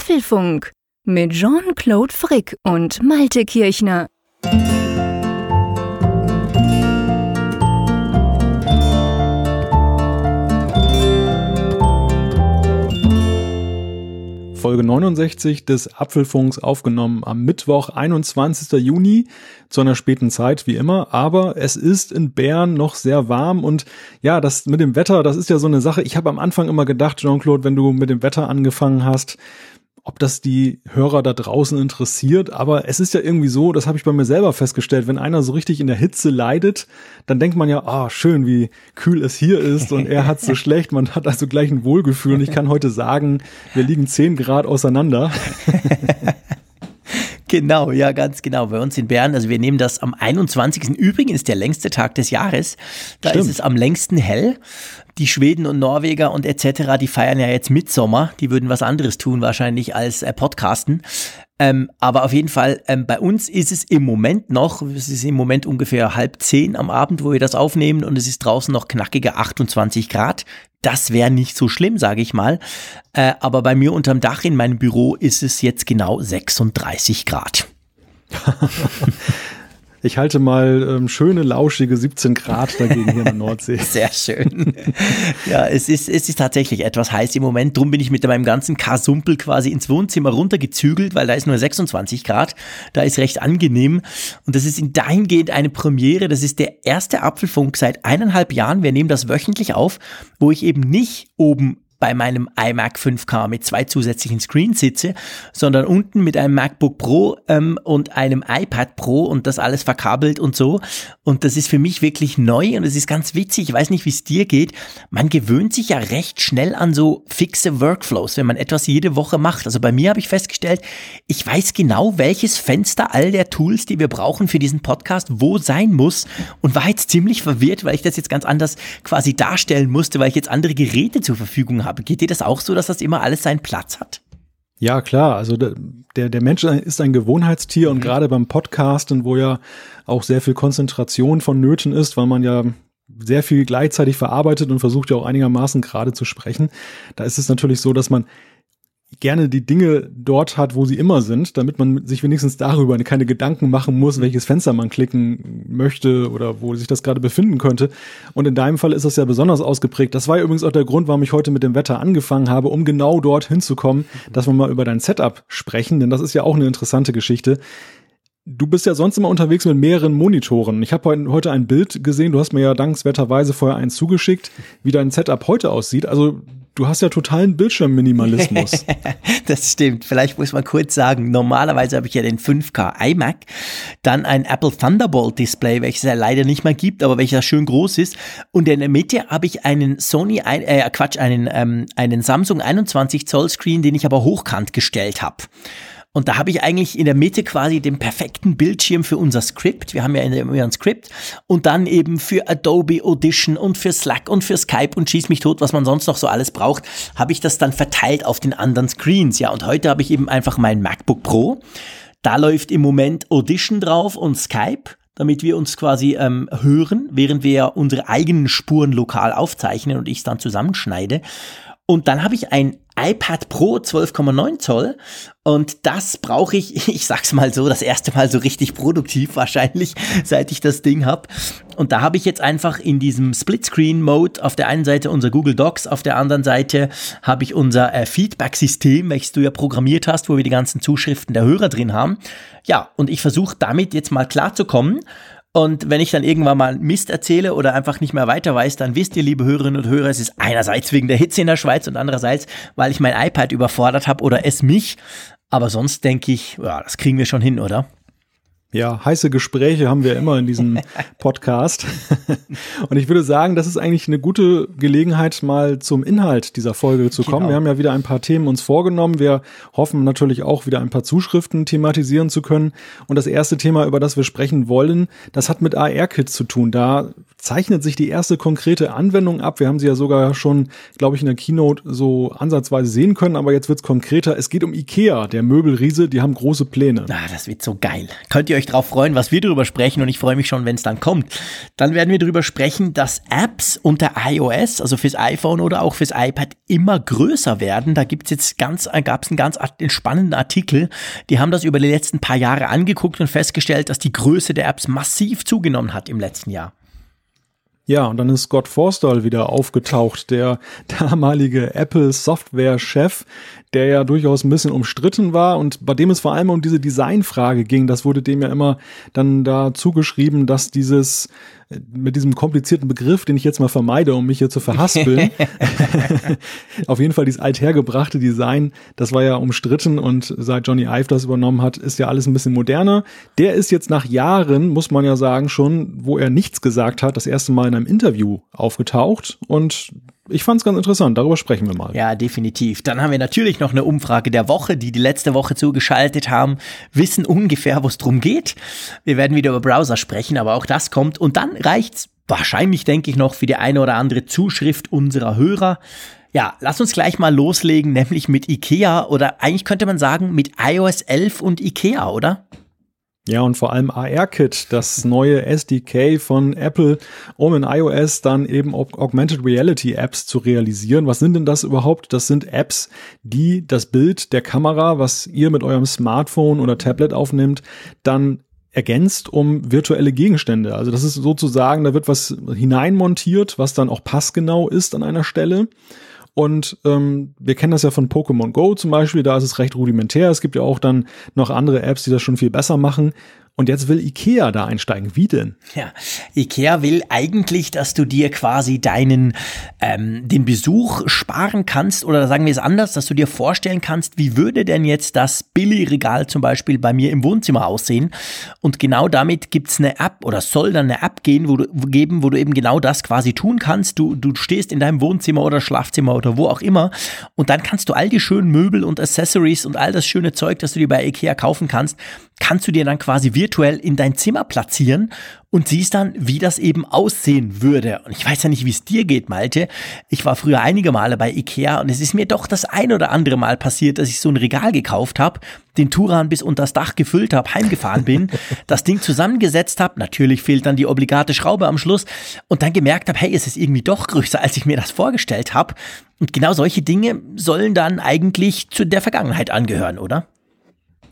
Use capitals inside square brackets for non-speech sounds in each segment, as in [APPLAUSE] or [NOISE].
Apfelfunk mit Jean-Claude Frick und Malte Kirchner. Folge 69 des Apfelfunks aufgenommen am Mittwoch, 21. Juni, zu einer späten Zeit wie immer. Aber es ist in Bern noch sehr warm und ja, das mit dem Wetter, das ist ja so eine Sache. Ich habe am Anfang immer gedacht, Jean-Claude, wenn du mit dem Wetter angefangen hast, ob das die Hörer da draußen interessiert, aber es ist ja irgendwie so, das habe ich bei mir selber festgestellt, wenn einer so richtig in der Hitze leidet, dann denkt man ja, ah, oh, schön, wie kühl es hier ist und er hat so [LAUGHS] schlecht, man hat also gleich ein Wohlgefühl und ich kann heute sagen, wir liegen zehn Grad auseinander. [LAUGHS] Genau, ja, ganz genau. Bei uns in Bern, also wir nehmen das am 21. Übrigens ist der längste Tag des Jahres. Da Stimmt. ist es am längsten hell. Die Schweden und Norweger und etc., die feiern ja jetzt Mitsommer. Die würden was anderes tun wahrscheinlich als äh, Podcasten. Ähm, aber auf jeden Fall, ähm, bei uns ist es im Moment noch, es ist im Moment ungefähr halb zehn am Abend, wo wir das aufnehmen und es ist draußen noch knackige 28 Grad. Das wäre nicht so schlimm, sage ich mal. Äh, aber bei mir unterm Dach in meinem Büro ist es jetzt genau 36 Grad. [LAUGHS] Ich halte mal ähm, schöne, lauschige 17 Grad dagegen hier in der Nordsee. [LAUGHS] Sehr schön. Ja, es ist, es ist tatsächlich etwas heiß im Moment. Drum bin ich mit meinem ganzen Kasumpel quasi ins Wohnzimmer runtergezügelt, weil da ist nur 26 Grad. Da ist recht angenehm. Und das ist in dahingehend eine Premiere. Das ist der erste Apfelfunk seit eineinhalb Jahren. Wir nehmen das wöchentlich auf, wo ich eben nicht oben bei meinem iMac 5K mit zwei zusätzlichen Screens sitze, sondern unten mit einem MacBook Pro ähm, und einem iPad Pro und das alles verkabelt und so. Und das ist für mich wirklich neu und es ist ganz witzig. Ich weiß nicht, wie es dir geht. Man gewöhnt sich ja recht schnell an so fixe Workflows, wenn man etwas jede Woche macht. Also bei mir habe ich festgestellt, ich weiß genau, welches Fenster all der Tools, die wir brauchen für diesen Podcast, wo sein muss und war jetzt ziemlich verwirrt, weil ich das jetzt ganz anders quasi darstellen musste, weil ich jetzt andere Geräte zur Verfügung habe habe. Geht dir das auch so, dass das immer alles seinen Platz hat? Ja, klar. Also der, der Mensch ist ein Gewohnheitstier mhm. und gerade beim Podcasten, wo ja auch sehr viel Konzentration vonnöten ist, weil man ja sehr viel gleichzeitig verarbeitet und versucht ja auch einigermaßen gerade zu sprechen. Da ist es natürlich so, dass man gerne die Dinge dort hat, wo sie immer sind, damit man sich wenigstens darüber keine Gedanken machen muss, welches Fenster man klicken möchte oder wo sich das gerade befinden könnte. Und in deinem Fall ist das ja besonders ausgeprägt. Das war ja übrigens auch der Grund, warum ich heute mit dem Wetter angefangen habe, um genau dort hinzukommen, dass wir mal über dein Setup sprechen, denn das ist ja auch eine interessante Geschichte. Du bist ja sonst immer unterwegs mit mehreren Monitoren. Ich habe heute ein Bild gesehen, du hast mir ja dankenswerterweise vorher eins zugeschickt, wie dein Setup heute aussieht. Also du hast ja totalen Bildschirmminimalismus. [LAUGHS] das stimmt. Vielleicht muss man kurz sagen, normalerweise habe ich ja den 5K iMac, dann ein Apple Thunderbolt Display, welches ja leider nicht mehr gibt, aber welches schön groß ist. Und in der Mitte habe ich einen Sony, äh, Quatsch, einen, ähm, einen Samsung 21 Zoll Screen, den ich aber hochkant gestellt habe. Und da habe ich eigentlich in der Mitte quasi den perfekten Bildschirm für unser Skript. Wir haben ja immer ein Skript. Und dann eben für Adobe Audition und für Slack und für Skype und schieß mich tot, was man sonst noch so alles braucht, habe ich das dann verteilt auf den anderen Screens. Ja, und heute habe ich eben einfach mein MacBook Pro. Da läuft im Moment Audition drauf und Skype damit wir uns quasi ähm, hören, während wir unsere eigenen Spuren lokal aufzeichnen und ich es dann zusammenschneide. Und dann habe ich ein iPad Pro 12,9 Zoll und das brauche ich, [LAUGHS] ich sag's mal so, das erste Mal so richtig produktiv wahrscheinlich, [LAUGHS] seit ich das Ding habe. Und da habe ich jetzt einfach in diesem Splitscreen-Mode auf der einen Seite unser Google Docs, auf der anderen Seite habe ich unser äh, Feedback-System, welches du ja programmiert hast, wo wir die ganzen Zuschriften der Hörer drin haben. Ja, und ich versuche damit jetzt mal klarzukommen und wenn ich dann irgendwann mal Mist erzähle oder einfach nicht mehr weiter weiß, dann wisst ihr, liebe Hörerinnen und Hörer, es ist einerseits wegen der Hitze in der Schweiz und andererseits, weil ich mein iPad überfordert habe oder es mich. Aber sonst denke ich, ja, das kriegen wir schon hin, oder? Ja, heiße Gespräche haben wir immer in diesem [LAUGHS] Podcast. [LAUGHS] Und ich würde sagen, das ist eigentlich eine gute Gelegenheit, mal zum Inhalt dieser Folge zu kommen. Genau. Wir haben ja wieder ein paar Themen uns vorgenommen. Wir hoffen natürlich auch wieder ein paar Zuschriften thematisieren zu können. Und das erste Thema, über das wir sprechen wollen, das hat mit AR-Kits zu tun. Da zeichnet sich die erste konkrete Anwendung ab. Wir haben sie ja sogar schon, glaube ich, in der Keynote so ansatzweise sehen können, aber jetzt wird's konkreter. Es geht um Ikea, der Möbelriese, die haben große Pläne. Ah, das wird so geil. Könnt ihr euch drauf freuen, was wir darüber sprechen und ich freue mich schon, wenn es dann kommt. Dann werden wir darüber sprechen, dass Apps unter iOS, also fürs iPhone oder auch fürs iPad, immer größer werden. Da gibt's jetzt ganz, äh, gab's einen ganz spannenden Artikel. Die haben das über die letzten paar Jahre angeguckt und festgestellt, dass die Größe der Apps massiv zugenommen hat im letzten Jahr. Ja, und dann ist Scott Forstall wieder aufgetaucht, der damalige Apple Software-Chef, der ja durchaus ein bisschen umstritten war und bei dem es vor allem um diese Designfrage ging. Das wurde dem ja immer dann da zugeschrieben, dass dieses mit diesem komplizierten Begriff, den ich jetzt mal vermeide, um mich hier zu verhaspeln. [LAUGHS] [LAUGHS] Auf jeden Fall dieses althergebrachte Design, das war ja umstritten und seit Johnny Ive das übernommen hat, ist ja alles ein bisschen moderner. Der ist jetzt nach Jahren, muss man ja sagen, schon, wo er nichts gesagt hat, das erste Mal in einem Interview aufgetaucht und ich fand es ganz interessant, darüber sprechen wir mal. Ja, definitiv. Dann haben wir natürlich noch eine Umfrage der Woche, die die letzte Woche zugeschaltet haben, wissen ungefähr, wo es drum geht. Wir werden wieder über Browser sprechen, aber auch das kommt. Und dann reicht's wahrscheinlich, denke ich, noch für die eine oder andere Zuschrift unserer Hörer. Ja, lass uns gleich mal loslegen, nämlich mit IKEA oder eigentlich könnte man sagen mit iOS 11 und IKEA, oder? Ja, und vor allem AR-Kit, das neue SDK von Apple, um in iOS dann eben Augmented Reality Apps zu realisieren. Was sind denn das überhaupt? Das sind Apps, die das Bild der Kamera, was ihr mit eurem Smartphone oder Tablet aufnimmt, dann ergänzt um virtuelle Gegenstände. Also das ist sozusagen, da wird was hineinmontiert, was dann auch passgenau ist an einer Stelle. Und ähm, wir kennen das ja von Pokémon Go zum Beispiel, da ist es recht rudimentär. Es gibt ja auch dann noch andere Apps, die das schon viel besser machen. Und jetzt will Ikea da einsteigen. Wie denn? Ja, Ikea will eigentlich, dass du dir quasi deinen ähm, den Besuch sparen kannst oder sagen wir es anders, dass du dir vorstellen kannst, wie würde denn jetzt das Billigregal zum Beispiel bei mir im Wohnzimmer aussehen? Und genau damit gibt's eine App oder soll dann eine App gehen, wo du geben, wo du eben genau das quasi tun kannst. Du du stehst in deinem Wohnzimmer oder Schlafzimmer oder wo auch immer und dann kannst du all die schönen Möbel und Accessories und all das schöne Zeug, das du dir bei Ikea kaufen kannst, kannst du dir dann quasi virtuell in dein Zimmer platzieren und siehst dann, wie das eben aussehen würde. Und ich weiß ja nicht, wie es dir geht, Malte. Ich war früher einige Male bei Ikea und es ist mir doch das ein oder andere Mal passiert, dass ich so ein Regal gekauft habe, den Turan bis unter das Dach gefüllt habe, heimgefahren bin, [LAUGHS] das Ding zusammengesetzt habe. Natürlich fehlt dann die obligate Schraube am Schluss und dann gemerkt habe, hey, es ist irgendwie doch größer, als ich mir das vorgestellt habe. Und genau solche Dinge sollen dann eigentlich zu der Vergangenheit angehören, oder?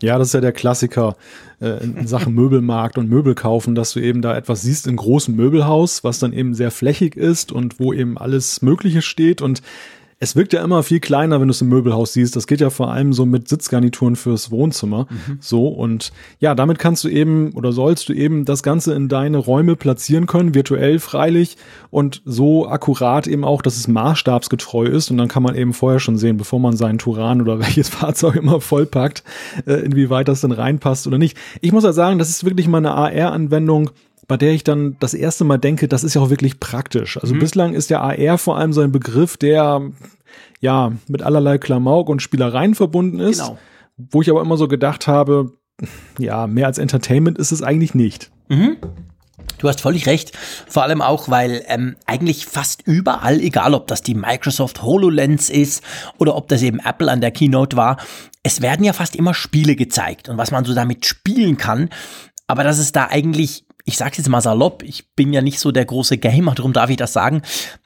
Ja, das ist ja der Klassiker äh, in Sachen [LAUGHS] Möbelmarkt und Möbel kaufen, dass du eben da etwas siehst in großem Möbelhaus, was dann eben sehr flächig ist und wo eben alles Mögliche steht. Und es wirkt ja immer viel kleiner, wenn du es im Möbelhaus siehst. Das geht ja vor allem so mit Sitzgarnituren fürs Wohnzimmer. Mhm. So und ja, damit kannst du eben oder sollst du eben das Ganze in deine Räume platzieren können, virtuell freilich und so akkurat eben auch, dass es maßstabsgetreu ist. Und dann kann man eben vorher schon sehen, bevor man seinen Turan oder [LAUGHS] welches Fahrzeug immer vollpackt, äh, inwieweit das denn reinpasst oder nicht. Ich muss ja sagen, das ist wirklich mal eine AR-Anwendung, bei der ich dann das erste Mal denke, das ist ja auch wirklich praktisch. Also mhm. bislang ist ja AR vor allem so ein Begriff, der ja mit allerlei Klamauk und Spielereien verbunden ist. Genau. Wo ich aber immer so gedacht habe, ja, mehr als Entertainment ist es eigentlich nicht. Mhm. Du hast völlig recht. Vor allem auch, weil ähm, eigentlich fast überall, egal ob das die Microsoft HoloLens ist oder ob das eben Apple an der Keynote war, es werden ja fast immer Spiele gezeigt und was man so damit spielen kann. Aber dass es da eigentlich ich sag's jetzt mal salopp, ich bin ja nicht so der große Gamer, darum darf ich das sagen,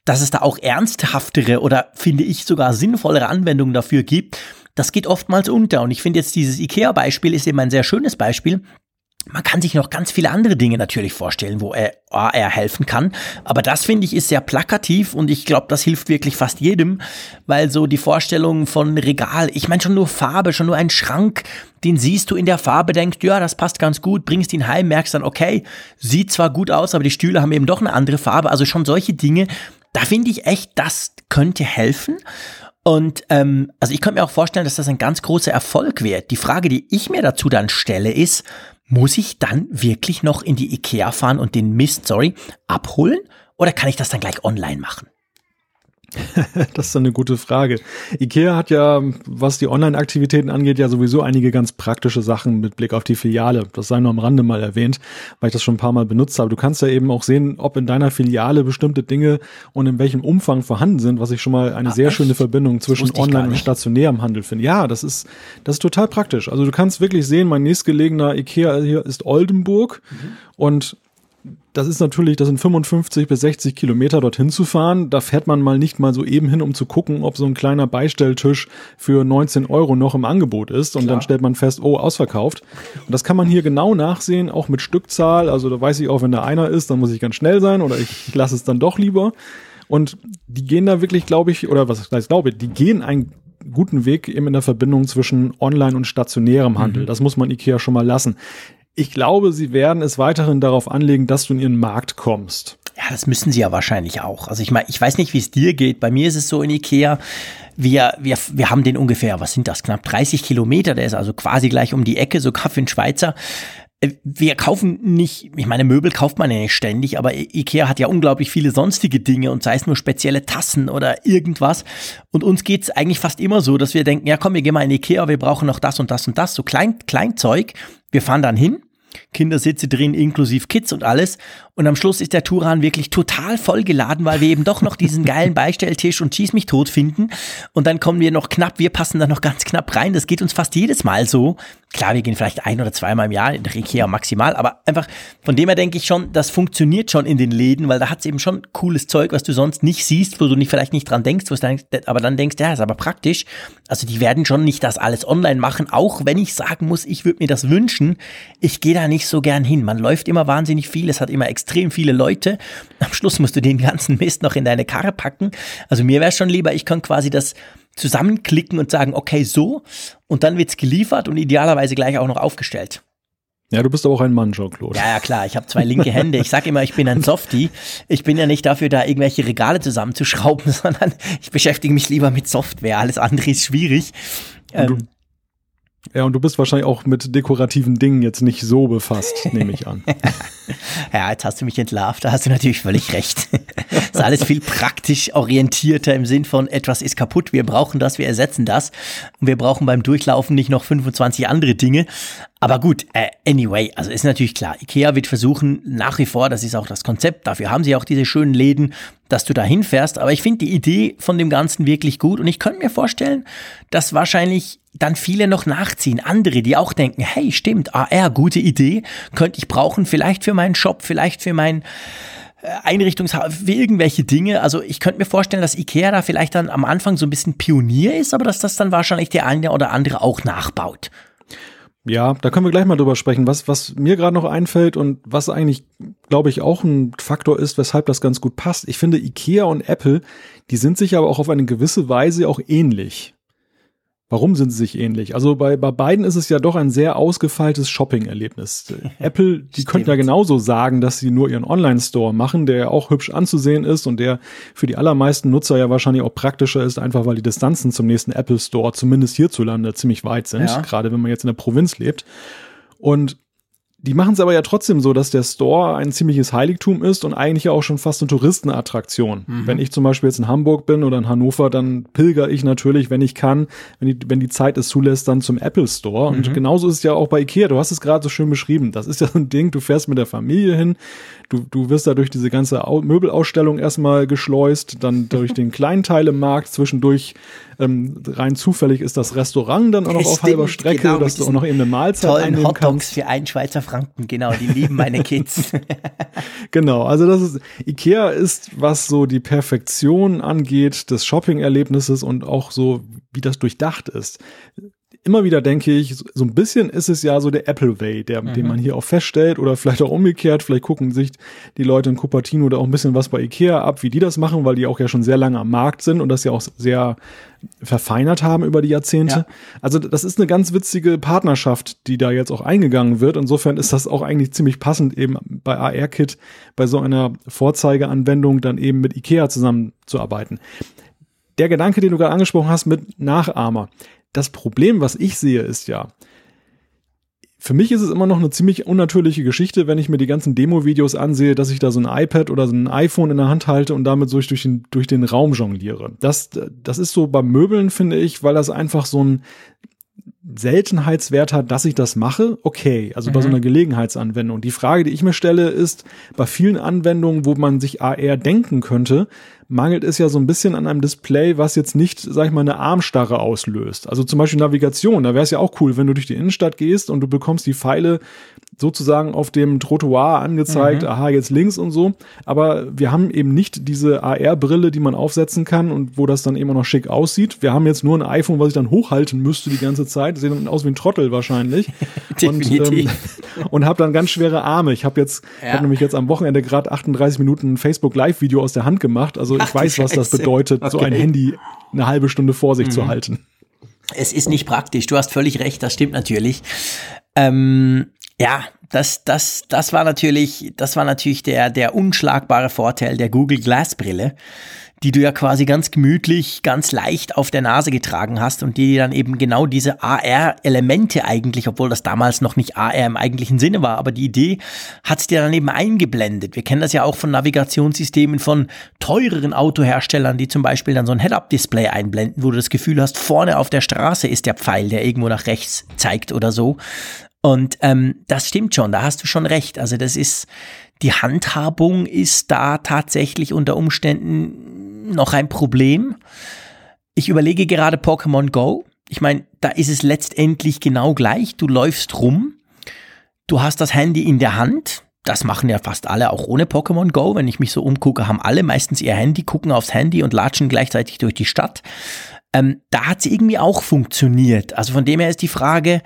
dass es da auch ernsthaftere oder finde ich sogar sinnvollere Anwendungen dafür gibt. Das geht oftmals unter. Und ich finde jetzt dieses IKEA-Beispiel ist eben ein sehr schönes Beispiel, man kann sich noch ganz viele andere Dinge natürlich vorstellen, wo er AR helfen kann. Aber das finde ich ist sehr plakativ und ich glaube, das hilft wirklich fast jedem, weil so die Vorstellung von Regal, ich meine schon nur Farbe, schon nur ein Schrank, den siehst du in der Farbe, denkst, ja, das passt ganz gut, bringst ihn heim, merkst dann, okay, sieht zwar gut aus, aber die Stühle haben eben doch eine andere Farbe. Also schon solche Dinge, da finde ich echt, das könnte helfen. Und ähm, also ich könnte mir auch vorstellen, dass das ein ganz großer Erfolg wäre. Die Frage, die ich mir dazu dann stelle, ist, muss ich dann wirklich noch in die Ikea fahren und den Mist, sorry, abholen? Oder kann ich das dann gleich online machen? [LAUGHS] das ist eine gute Frage. IKEA hat ja, was die Online-Aktivitäten angeht, ja sowieso einige ganz praktische Sachen mit Blick auf die Filiale. Das sei nur am Rande mal erwähnt, weil ich das schon ein paar Mal benutzt habe. Du kannst ja eben auch sehen, ob in deiner Filiale bestimmte Dinge und in welchem Umfang vorhanden sind, was ich schon mal eine ah, sehr echt? schöne Verbindung zwischen Online und stationärem Handel finde. Ja, das ist, das ist total praktisch. Also du kannst wirklich sehen, mein nächstgelegener IKEA hier ist Oldenburg mhm. und das ist natürlich, das sind 55 bis 60 Kilometer dorthin zu fahren. Da fährt man mal nicht mal so eben hin, um zu gucken, ob so ein kleiner Beistelltisch für 19 Euro noch im Angebot ist. Und Klar. dann stellt man fest, oh, ausverkauft. Und das kann man hier genau nachsehen, auch mit Stückzahl. Also da weiß ich auch, wenn da einer ist, dann muss ich ganz schnell sein oder ich, ich lasse es dann doch lieber. Und die gehen da wirklich, glaube ich, oder was heißt glaube, die gehen einen guten Weg eben in der Verbindung zwischen Online und stationärem Handel. Mhm. Das muss man Ikea schon mal lassen. Ich glaube, sie werden es weiterhin darauf anlegen, dass du in ihren Markt kommst. Ja, das müssen sie ja wahrscheinlich auch. Also ich meine, ich weiß nicht, wie es dir geht. Bei mir ist es so in Ikea, wir, wir, wir haben den ungefähr, was sind das, knapp 30 Kilometer, der ist also quasi gleich um die Ecke, so Kaffee in Schweizer. Äh, wir kaufen nicht, ich meine, Möbel kauft man ja nicht ständig, aber Ikea hat ja unglaublich viele sonstige Dinge und sei es nur spezielle Tassen oder irgendwas. Und uns geht's eigentlich fast immer so, dass wir denken, ja komm, wir gehen mal in Ikea, wir brauchen noch das und das und das, so klein, Kleinzeug. Wir fahren dann hin, Kindersitze drin, inklusive Kids und alles. Und am Schluss ist der Turan wirklich total vollgeladen, weil wir eben doch noch diesen geilen Beistelltisch und Schieß mich tot finden. Und dann kommen wir noch knapp, wir passen da noch ganz knapp rein. Das geht uns fast jedes Mal so. Klar, wir gehen vielleicht ein oder zweimal im Jahr in der Ikea maximal, aber einfach von dem her denke ich schon, das funktioniert schon in den Läden, weil da hat es eben schon cooles Zeug, was du sonst nicht siehst, wo du nicht vielleicht nicht dran denkst, wo aber dann denkst, ja, ist aber praktisch. Also die werden schon nicht das alles online machen, auch wenn ich sagen muss, ich würde mir das wünschen. Ich gehe da nicht so gern hin. Man läuft immer wahnsinnig viel, es hat immer extrem viele Leute. Am Schluss musst du den ganzen Mist noch in deine Karre packen. Also mir wäre es schon lieber, ich kann quasi das zusammenklicken und sagen, okay, so. Und dann wird's geliefert und idealerweise gleich auch noch aufgestellt. Ja, du bist aber auch ein Mann, Jean-Claude. Ja, ja, klar. Ich habe zwei linke Hände. Ich sag immer, ich bin ein Softie. Ich bin ja nicht dafür, da irgendwelche Regale zusammenzuschrauben, [LAUGHS] sondern ich beschäftige mich lieber mit Software. Alles andere ist schwierig. Ähm, ja, und du bist wahrscheinlich auch mit dekorativen Dingen jetzt nicht so befasst, nehme ich an. [LAUGHS] ja, jetzt hast du mich entlarvt, da hast du natürlich völlig recht. das [LAUGHS] ist alles viel praktisch orientierter im Sinn von etwas ist kaputt, wir brauchen das, wir ersetzen das. Und wir brauchen beim Durchlaufen nicht noch 25 andere Dinge. Aber gut, äh, anyway, also ist natürlich klar, IKEA wird versuchen, nach wie vor, das ist auch das Konzept, dafür haben sie auch diese schönen Läden, dass du da hinfährst. Aber ich finde die Idee von dem Ganzen wirklich gut und ich könnte mir vorstellen, dass wahrscheinlich dann viele noch nachziehen. Andere, die auch denken, hey, stimmt, AR, gute Idee, könnte ich brauchen, vielleicht für meinen Shop, vielleicht für mein äh, Einrichtungshaus, für irgendwelche Dinge. Also ich könnte mir vorstellen, dass Ikea da vielleicht dann am Anfang so ein bisschen Pionier ist, aber dass das dann wahrscheinlich der eine oder andere auch nachbaut. Ja, da können wir gleich mal drüber sprechen. Was, was mir gerade noch einfällt und was eigentlich, glaube ich, auch ein Faktor ist, weshalb das ganz gut passt. Ich finde, Ikea und Apple, die sind sich aber auch auf eine gewisse Weise auch ähnlich. Warum sind sie sich ähnlich? Also bei, bei beiden ist es ja doch ein sehr ausgefeiltes Shopping-Erlebnis. [LAUGHS] Apple, die könnten ja genauso sagen, dass sie nur ihren Online-Store machen, der ja auch hübsch anzusehen ist und der für die allermeisten Nutzer ja wahrscheinlich auch praktischer ist, einfach weil die Distanzen zum nächsten Apple Store, zumindest hierzulande, ziemlich weit sind, ja. gerade wenn man jetzt in der Provinz lebt. Und die machen es aber ja trotzdem so, dass der Store ein ziemliches Heiligtum ist und eigentlich ja auch schon fast eine Touristenattraktion. Mhm. Wenn ich zum Beispiel jetzt in Hamburg bin oder in Hannover, dann pilger ich natürlich, wenn ich kann, wenn die, wenn die Zeit es zulässt, dann zum Apple Store. Mhm. Und genauso ist es ja auch bei Ikea. Du hast es gerade so schön beschrieben. Das ist ja so ein Ding, du fährst mit der Familie hin, du, du wirst da durch diese ganze Möbelausstellung erstmal geschleust, dann durch [LAUGHS] den Kleinteil im Markt, zwischendurch ähm, rein zufällig ist das Restaurant dann auch noch auf halber Strecke, genau, dass du auch noch eben eine Mahlzeit tollen einnehmen Hotdogs kannst. für einen Schweizer Franken, genau, die lieben meine Kids. [LAUGHS] [LAUGHS] genau, also das ist, Ikea ist, was so die Perfektion angeht des Shopping-Erlebnisses und auch so, wie das durchdacht ist immer wieder denke ich, so ein bisschen ist es ja so der Apple Way, der, mhm. den man hier auch feststellt oder vielleicht auch umgekehrt. Vielleicht gucken sich die Leute in Cupertino da auch ein bisschen was bei Ikea ab, wie die das machen, weil die auch ja schon sehr lange am Markt sind und das ja auch sehr verfeinert haben über die Jahrzehnte. Ja. Also das ist eine ganz witzige Partnerschaft, die da jetzt auch eingegangen wird. Insofern ist das auch eigentlich ziemlich passend, eben bei AR-Kit, bei so einer Vorzeigeanwendung dann eben mit Ikea zusammenzuarbeiten. Der Gedanke, den du gerade angesprochen hast mit Nachahmer, das Problem, was ich sehe, ist ja, für mich ist es immer noch eine ziemlich unnatürliche Geschichte, wenn ich mir die ganzen Demo-Videos ansehe, dass ich da so ein iPad oder so ein iPhone in der Hand halte und damit so durch den, durch den Raum jongliere. Das, das ist so beim Möbeln, finde ich, weil das einfach so ein Seltenheitswert hat, dass ich das mache, okay, also mhm. bei so mhm. einer Gelegenheitsanwendung. Die Frage, die ich mir stelle, ist, bei vielen Anwendungen, wo man sich AR denken könnte, mangelt es ja so ein bisschen an einem Display, was jetzt nicht, sag ich mal, eine Armstarre auslöst. Also zum Beispiel Navigation, da wäre es ja auch cool, wenn du durch die Innenstadt gehst und du bekommst die Pfeile sozusagen auf dem Trottoir angezeigt, mhm. aha, jetzt links und so. Aber wir haben eben nicht diese AR-Brille, die man aufsetzen kann und wo das dann immer noch schick aussieht. Wir haben jetzt nur ein iPhone, was ich dann hochhalten müsste die ganze Zeit. Sehen dann aus wie ein Trottel wahrscheinlich. [LAUGHS] und ähm, [LAUGHS] und habe dann ganz schwere Arme. Ich habe jetzt, ja. habe nämlich jetzt am Wochenende gerade 38 Minuten Facebook Live-Video aus der Hand gemacht. Also ich weiß, was das bedeutet, okay. so ein Handy eine halbe Stunde vor sich mhm. zu halten. Es ist nicht praktisch. Du hast völlig recht. Das stimmt natürlich. Ähm, ja, das, das, das war natürlich, das war natürlich der, der unschlagbare Vorteil der Google Glass Brille, die du ja quasi ganz gemütlich, ganz leicht auf der Nase getragen hast und die dann eben genau diese AR-Elemente eigentlich, obwohl das damals noch nicht AR im eigentlichen Sinne war, aber die Idee hat dir dann eben eingeblendet. Wir kennen das ja auch von Navigationssystemen von teureren Autoherstellern, die zum Beispiel dann so ein Head-Up-Display einblenden, wo du das Gefühl hast, vorne auf der Straße ist der Pfeil, der irgendwo nach rechts zeigt oder so. Und ähm, das stimmt schon, da hast du schon recht. Also das ist, die Handhabung ist da tatsächlich unter Umständen noch ein Problem. Ich überlege gerade Pokémon Go. Ich meine, da ist es letztendlich genau gleich. Du läufst rum, du hast das Handy in der Hand. Das machen ja fast alle auch ohne Pokémon Go. Wenn ich mich so umgucke, haben alle meistens ihr Handy, gucken aufs Handy und latschen gleichzeitig durch die Stadt. Ähm, da hat es irgendwie auch funktioniert. Also von dem her ist die Frage,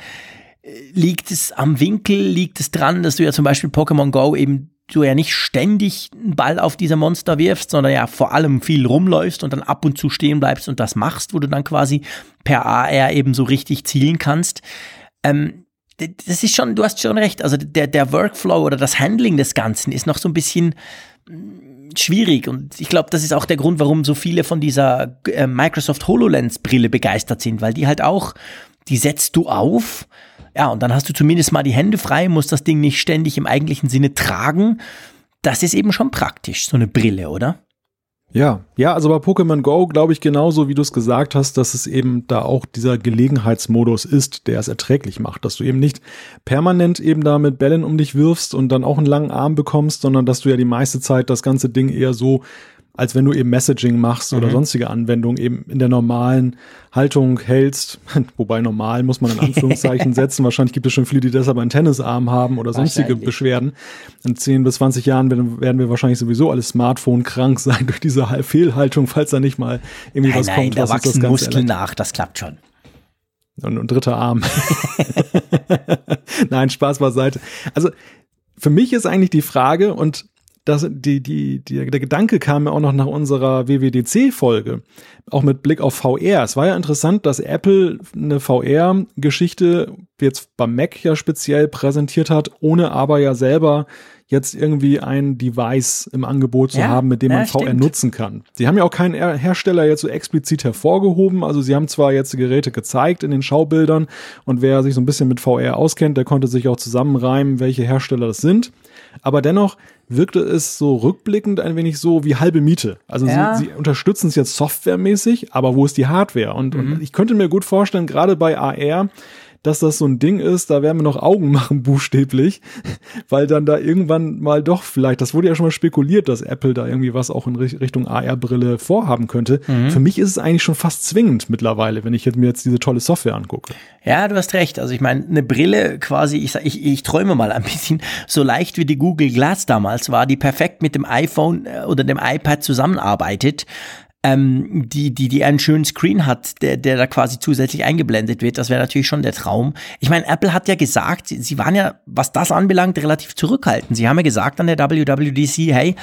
liegt es am Winkel, liegt es dran, dass du ja zum Beispiel Pokémon Go eben du ja nicht ständig einen Ball auf diese Monster wirfst, sondern ja vor allem viel rumläufst und dann ab und zu stehen bleibst und das machst, wo du dann quasi per AR eben so richtig zielen kannst. Ähm, das ist schon, du hast schon recht, also der, der Workflow oder das Handling des Ganzen ist noch so ein bisschen mm, schwierig und ich glaube, das ist auch der Grund, warum so viele von dieser äh, Microsoft HoloLens Brille begeistert sind, weil die halt auch, die setzt du auf, ja, und dann hast du zumindest mal die Hände frei, musst das Ding nicht ständig im eigentlichen Sinne tragen. Das ist eben schon praktisch, so eine Brille, oder? Ja, ja, also bei Pokémon Go glaube ich genauso, wie du es gesagt hast, dass es eben da auch dieser Gelegenheitsmodus ist, der es erträglich macht, dass du eben nicht permanent eben da mit Bällen um dich wirfst und dann auch einen langen Arm bekommst, sondern dass du ja die meiste Zeit das ganze Ding eher so als wenn du eben Messaging machst oder mhm. sonstige Anwendungen eben in der normalen Haltung hältst. [LAUGHS] Wobei normal muss man in Anführungszeichen [LAUGHS] setzen. Wahrscheinlich gibt es schon viele, die deshalb einen Tennisarm haben oder sonstige Beschwerden. In 10 bis 20 Jahren werden, werden wir wahrscheinlich sowieso alle Smartphone krank [LAUGHS] sein durch diese Fehlhaltung, falls da nicht mal irgendwie nein, was nein, kommt. Da was wachsen das Muskeln nach, das klappt schon. Und, und dritter Arm. nein, Spaß beiseite. Also für mich ist eigentlich die Frage, und das, die, die, die, der Gedanke kam mir auch noch nach unserer WWDC-Folge, auch mit Blick auf VR. Es war ja interessant, dass Apple eine VR-Geschichte jetzt beim Mac ja speziell präsentiert hat, ohne aber ja selber jetzt irgendwie ein Device im Angebot zu ja, haben, mit dem man ja, VR stimmt. nutzen kann. Sie haben ja auch keinen Hersteller jetzt so explizit hervorgehoben. Also sie haben zwar jetzt die Geräte gezeigt in den Schaubildern und wer sich so ein bisschen mit VR auskennt, der konnte sich auch zusammenreimen, welche Hersteller das sind. Aber dennoch wirkte es so rückblickend ein wenig so wie halbe Miete. Also ja. sie, sie, unterstützen es jetzt softwaremäßig, aber wo ist die Hardware? Und, mhm. und ich könnte mir gut vorstellen, gerade bei AR, dass das so ein Ding ist, da werden wir noch Augen [LAUGHS] machen, buchstäblich, weil dann da irgendwann mal doch vielleicht, das wurde ja schon mal spekuliert, dass Apple da irgendwie was auch in Richtung AR-Brille vorhaben könnte. Mhm. Für mich ist es eigentlich schon fast zwingend mittlerweile, wenn ich jetzt mir jetzt diese tolle Software angucke. Ja, du hast recht. Also ich meine, eine Brille quasi, ich, ich, ich träume mal ein bisschen, so leicht wie die Google Glass damals war, die perfekt mit dem iPhone äh, oder dem iPad zusammenarbeitet, ähm, die, die, die einen schönen Screen hat, der, der da quasi zusätzlich eingeblendet wird. Das wäre natürlich schon der Traum. Ich meine, Apple hat ja gesagt, sie, sie waren ja, was das anbelangt, relativ zurückhaltend. Sie haben ja gesagt an der WWDC, hey,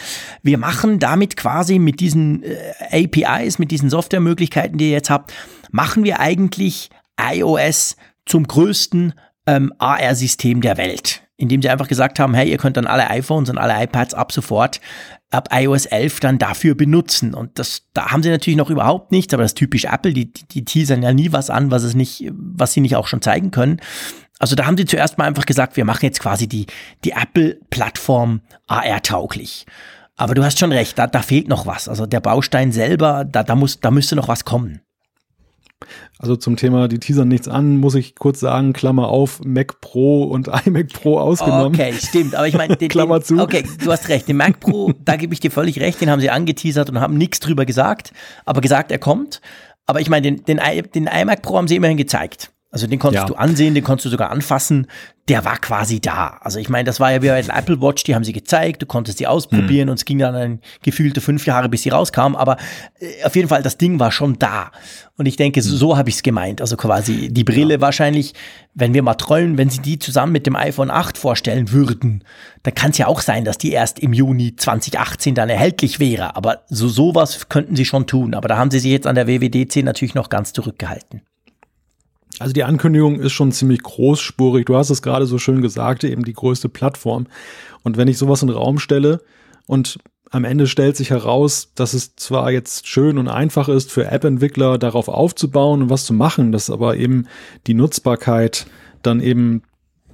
wir machen damit quasi mit diesen äh, APIs, mit diesen Softwaremöglichkeiten, die ihr jetzt habt, machen wir eigentlich iOS zum größten ähm, AR-System der Welt indem sie einfach gesagt haben, hey, ihr könnt dann alle iPhones und alle iPads ab sofort ab iOS 11 dann dafür benutzen. Und das, da haben sie natürlich noch überhaupt nichts, aber das ist typisch Apple, die, die, die teasern ja nie was an, was es nicht, was sie nicht auch schon zeigen können. Also da haben sie zuerst mal einfach gesagt, wir machen jetzt quasi die, die Apple-Plattform AR-tauglich. Aber du hast schon recht, da, da fehlt noch was. Also der Baustein selber, da, da, muss, da müsste noch was kommen. Also zum Thema, die teasern nichts an, muss ich kurz sagen, Klammer auf, Mac Pro und [LAUGHS] iMac Pro ausgenommen. Okay, stimmt. Aber ich meine, [LAUGHS] Klammer zu. Okay, du hast recht. Den Mac Pro, [LAUGHS] da gebe ich dir völlig recht, den haben sie angeteasert und haben nichts drüber gesagt, aber gesagt, er kommt. Aber ich meine, den, den, den iMac Pro haben sie immerhin gezeigt. Also den konntest ja. du ansehen, den konntest du sogar anfassen. Der war quasi da. Also ich meine, das war ja wie bei der Apple Watch, die haben sie gezeigt, du konntest sie ausprobieren mhm. und es ging dann ein gefühlte fünf Jahre, bis sie rauskam. Aber äh, auf jeden Fall, das Ding war schon da. Und ich denke, so, so habe ich es gemeint. Also quasi die Brille ja. wahrscheinlich, wenn wir mal träumen, wenn sie die zusammen mit dem iPhone 8 vorstellen würden, dann kann es ja auch sein, dass die erst im Juni 2018 dann erhältlich wäre. Aber so sowas könnten sie schon tun. Aber da haben sie sich jetzt an der WWDC natürlich noch ganz zurückgehalten. Also die Ankündigung ist schon ziemlich großspurig. Du hast es gerade so schön gesagt, eben die größte Plattform. Und wenn ich sowas in den Raum stelle und am Ende stellt sich heraus, dass es zwar jetzt schön und einfach ist für App-Entwickler darauf aufzubauen und was zu machen, dass aber eben die Nutzbarkeit dann eben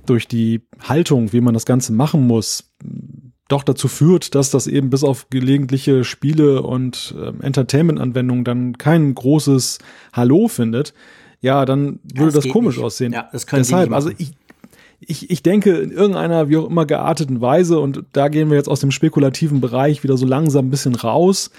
durch die Haltung, wie man das Ganze machen muss, doch dazu führt, dass das eben bis auf gelegentliche Spiele und äh, Entertainment-Anwendungen dann kein großes Hallo findet, ja, dann würde das, das komisch nicht. aussehen. Ja, das können Deshalb, also ich, ich, ich denke, in irgendeiner wie auch immer gearteten Weise, und da gehen wir jetzt aus dem spekulativen Bereich wieder so langsam ein bisschen raus,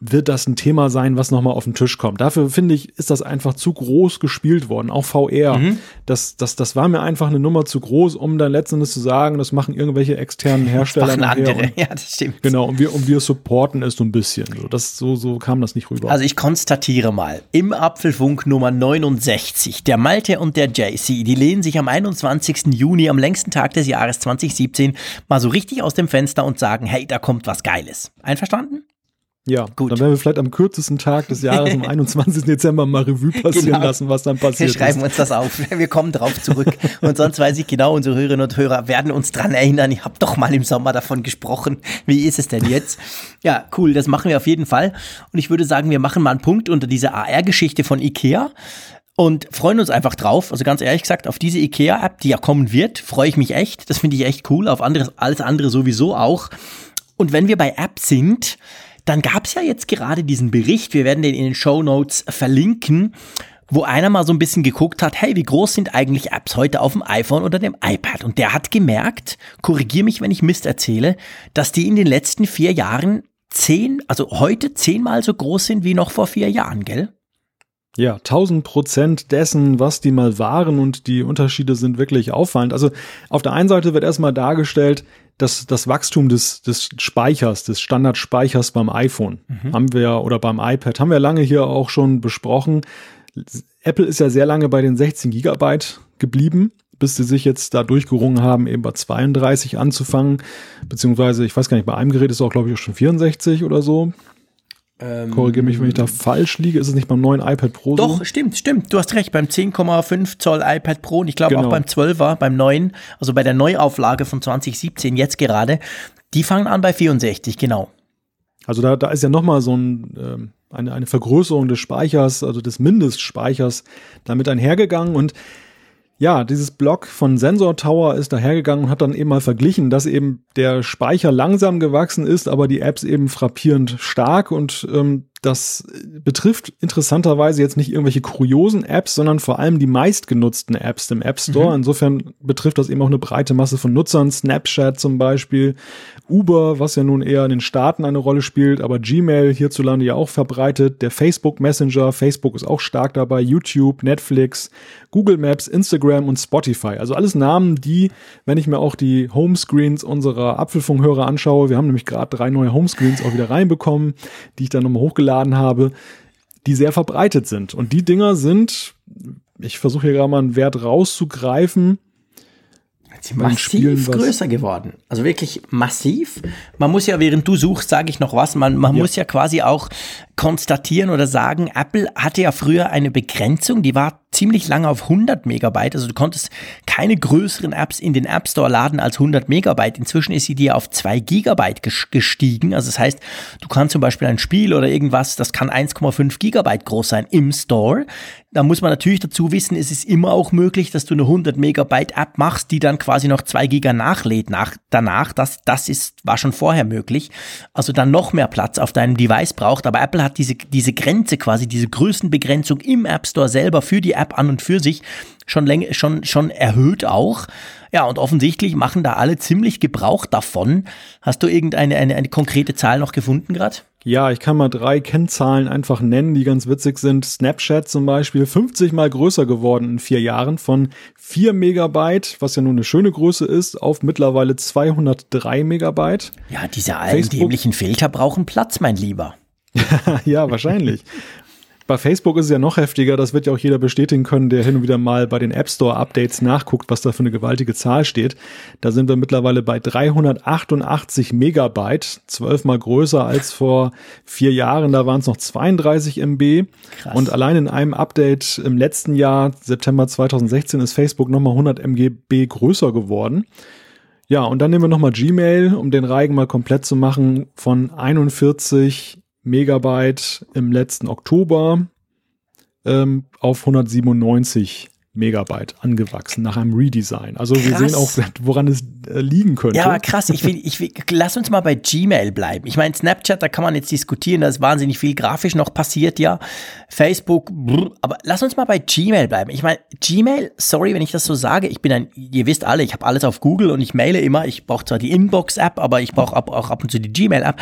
wird das ein Thema sein, was nochmal auf den Tisch kommt. Dafür finde ich, ist das einfach zu groß gespielt worden, auch VR. Mhm. Das, das, das war mir einfach eine Nummer zu groß, um dann letztendlich zu sagen, das machen irgendwelche externen Hersteller das machen andere. Und, [LAUGHS] ja, das stimmt. Genau, und wir, und wir supporten es so ein bisschen. So, das, so, so kam das nicht rüber. Also ich konstatiere mal, im Apfelfunk Nummer 69, der Malte und der JC, die lehnen sich am 21. Juni, am längsten Tag des Jahres 2017, mal so richtig aus dem Fenster und sagen, hey, da kommt was Geiles. Einverstanden? Ja, gut. Dann werden wir vielleicht am kürzesten Tag des Jahres, am [LAUGHS] 21. Dezember, mal Revue passieren genau. lassen, was dann passiert Wir schreiben ist. uns das auf. Wir kommen drauf zurück. Und sonst weiß ich genau, unsere Hörerinnen und Hörer werden uns dran erinnern. Ich habe doch mal im Sommer davon gesprochen. Wie ist es denn jetzt? Ja, cool, das machen wir auf jeden Fall. Und ich würde sagen, wir machen mal einen Punkt unter diese AR-Geschichte von Ikea und freuen uns einfach drauf. Also ganz ehrlich gesagt, auf diese IKEA-App, die ja kommen wird, freue ich mich echt. Das finde ich echt cool. Auf anderes, alles andere sowieso auch. Und wenn wir bei App sind, dann gab es ja jetzt gerade diesen Bericht, wir werden den in den Show Notes verlinken, wo einer mal so ein bisschen geguckt hat, hey, wie groß sind eigentlich Apps heute auf dem iPhone oder dem iPad? Und der hat gemerkt, korrigier mich, wenn ich Mist erzähle, dass die in den letzten vier Jahren zehn, also heute zehnmal so groß sind wie noch vor vier Jahren, gell? Ja, 1000 Prozent dessen, was die mal waren und die Unterschiede sind wirklich auffallend. Also auf der einen Seite wird erstmal dargestellt, dass das Wachstum des, des Speichers, des Standardspeichers beim iPhone mhm. haben wir oder beim iPad haben wir lange hier auch schon besprochen. Apple ist ja sehr lange bei den 16 Gigabyte geblieben, bis sie sich jetzt da durchgerungen haben, eben bei 32 anzufangen. Beziehungsweise, ich weiß gar nicht, bei einem Gerät ist auch, glaube ich, auch schon 64 oder so. Ähm, Korrigiere mich, wenn ich da falsch liege. Ist es nicht beim neuen iPad Pro Doch, so? stimmt, stimmt. Du hast recht. Beim 10,5 Zoll iPad Pro und ich glaube genau. auch beim 12er, beim neuen, also bei der Neuauflage von 2017 jetzt gerade, die fangen an bei 64, genau. Also da, da ist ja nochmal so ein, ähm, eine, eine Vergrößerung des Speichers, also des Mindestspeichers damit einhergegangen und ja, dieses Blog von Sensor Tower ist dahergegangen und hat dann eben mal verglichen, dass eben der Speicher langsam gewachsen ist, aber die Apps eben frappierend stark und ähm, das betrifft interessanterweise jetzt nicht irgendwelche kuriosen Apps, sondern vor allem die meistgenutzten Apps im App Store. Mhm. Insofern betrifft das eben auch eine breite Masse von Nutzern. Snapchat zum Beispiel, Uber, was ja nun eher in den Staaten eine Rolle spielt, aber Gmail hierzulande ja auch verbreitet. Der Facebook Messenger, Facebook ist auch stark dabei, YouTube, Netflix, Google Maps, Instagram und Spotify. Also alles Namen, die, wenn ich mir auch die Homescreens unserer Apfelfunkhörer anschaue, wir haben nämlich gerade drei neue Homescreens auch wieder reinbekommen, die ich dann nochmal hochgeladen hochgeladen habe, die sehr verbreitet sind. Und die Dinger sind, ich versuche hier gerade mal einen Wert rauszugreifen. Sie massiv größer geworden. Also wirklich massiv. Man muss ja, während du suchst, sage ich noch was, man, man ja. muss ja quasi auch konstatieren oder sagen, Apple hatte ja früher eine Begrenzung, die war ziemlich lange auf 100 Megabyte. Also du konntest keine größeren Apps in den App Store laden als 100 Megabyte. Inzwischen ist sie dir auf 2 Gigabyte gestiegen. Also das heißt, du kannst zum Beispiel ein Spiel oder irgendwas, das kann 1,5 Gigabyte groß sein im Store. Da muss man natürlich dazu wissen, es ist immer auch möglich, dass du eine 100 Megabyte App machst, die dann quasi noch 2 Giga nachlädt nach, danach. Das, das ist, war schon vorher möglich. Also dann noch mehr Platz auf deinem Device braucht. Aber Apple hat diese, diese Grenze quasi, diese Größenbegrenzung im App Store selber für die App an und für sich schon länger, schon, schon erhöht auch. Ja, und offensichtlich machen da alle ziemlich Gebrauch davon. Hast du irgendeine eine, eine konkrete Zahl noch gefunden gerade? Ja, ich kann mal drei Kennzahlen einfach nennen, die ganz witzig sind. Snapchat zum Beispiel 50 mal größer geworden in vier Jahren von 4 Megabyte, was ja nun eine schöne Größe ist, auf mittlerweile 203 Megabyte. Ja, diese allen dämlichen Filter brauchen Platz, mein Lieber. [LAUGHS] ja, wahrscheinlich. Bei Facebook ist es ja noch heftiger, das wird ja auch jeder bestätigen können, der hin und wieder mal bei den App Store Updates nachguckt, was da für eine gewaltige Zahl steht. Da sind wir mittlerweile bei 388 Megabyte, zwölfmal größer als vor vier Jahren, da waren es noch 32 MB. Krass. Und allein in einem Update im letzten Jahr, September 2016, ist Facebook nochmal 100 MB größer geworden. Ja, und dann nehmen wir nochmal Gmail, um den Reigen mal komplett zu machen, von 41 Megabyte im letzten Oktober ähm, auf 197 Megabyte angewachsen nach einem Redesign. Also krass. wir sehen auch, woran es äh, liegen könnte. Ja, aber krass. Ich will, ich will, lass uns mal bei Gmail bleiben. Ich meine, Snapchat, da kann man jetzt diskutieren, da ist wahnsinnig viel grafisch noch passiert, ja. Facebook, brr, aber lass uns mal bei Gmail bleiben. Ich meine, Gmail, sorry, wenn ich das so sage, ich bin ein, ihr wisst alle, ich habe alles auf Google und ich maile immer. Ich brauche zwar die Inbox-App, aber ich brauche auch ab und zu die Gmail-App.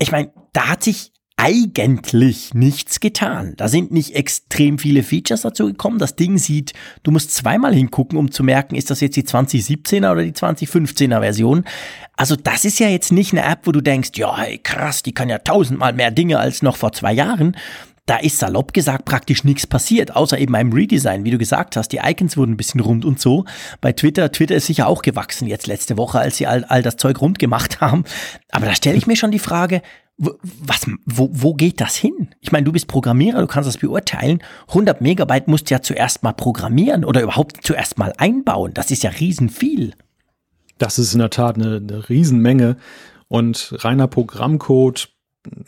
Ich meine, da hat sich eigentlich nichts getan. Da sind nicht extrem viele Features dazu gekommen. Das Ding sieht, du musst zweimal hingucken, um zu merken, ist das jetzt die 2017er oder die 2015er Version. Also das ist ja jetzt nicht eine App, wo du denkst, ja, hey, krass, die kann ja tausendmal mehr Dinge als noch vor zwei Jahren. Da ist salopp gesagt praktisch nichts passiert, außer eben einem Redesign. Wie du gesagt hast, die Icons wurden ein bisschen rund und so. Bei Twitter, Twitter ist sicher auch gewachsen jetzt letzte Woche, als sie all, all das Zeug rund gemacht [LAUGHS] haben. Aber da stelle ich mir schon die Frage, was, wo, wo geht das hin? Ich meine, du bist Programmierer, du kannst das beurteilen. 100 Megabyte musst du ja zuerst mal programmieren oder überhaupt zuerst mal einbauen. Das ist ja riesenviel. Das ist in der Tat eine, eine Riesenmenge. Und reiner Programmcode,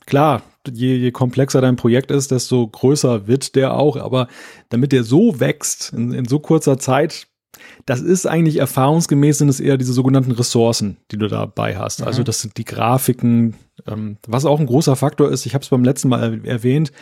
klar, je, je komplexer dein Projekt ist, desto größer wird der auch. Aber damit der so wächst in, in so kurzer Zeit, das ist eigentlich erfahrungsgemäß sind es eher diese sogenannten Ressourcen, die du dabei hast. Also mhm. Also das sind die Grafiken, ähm, was auch ein großer Faktor ist. Ich habe es beim letzten Mal erwähnt,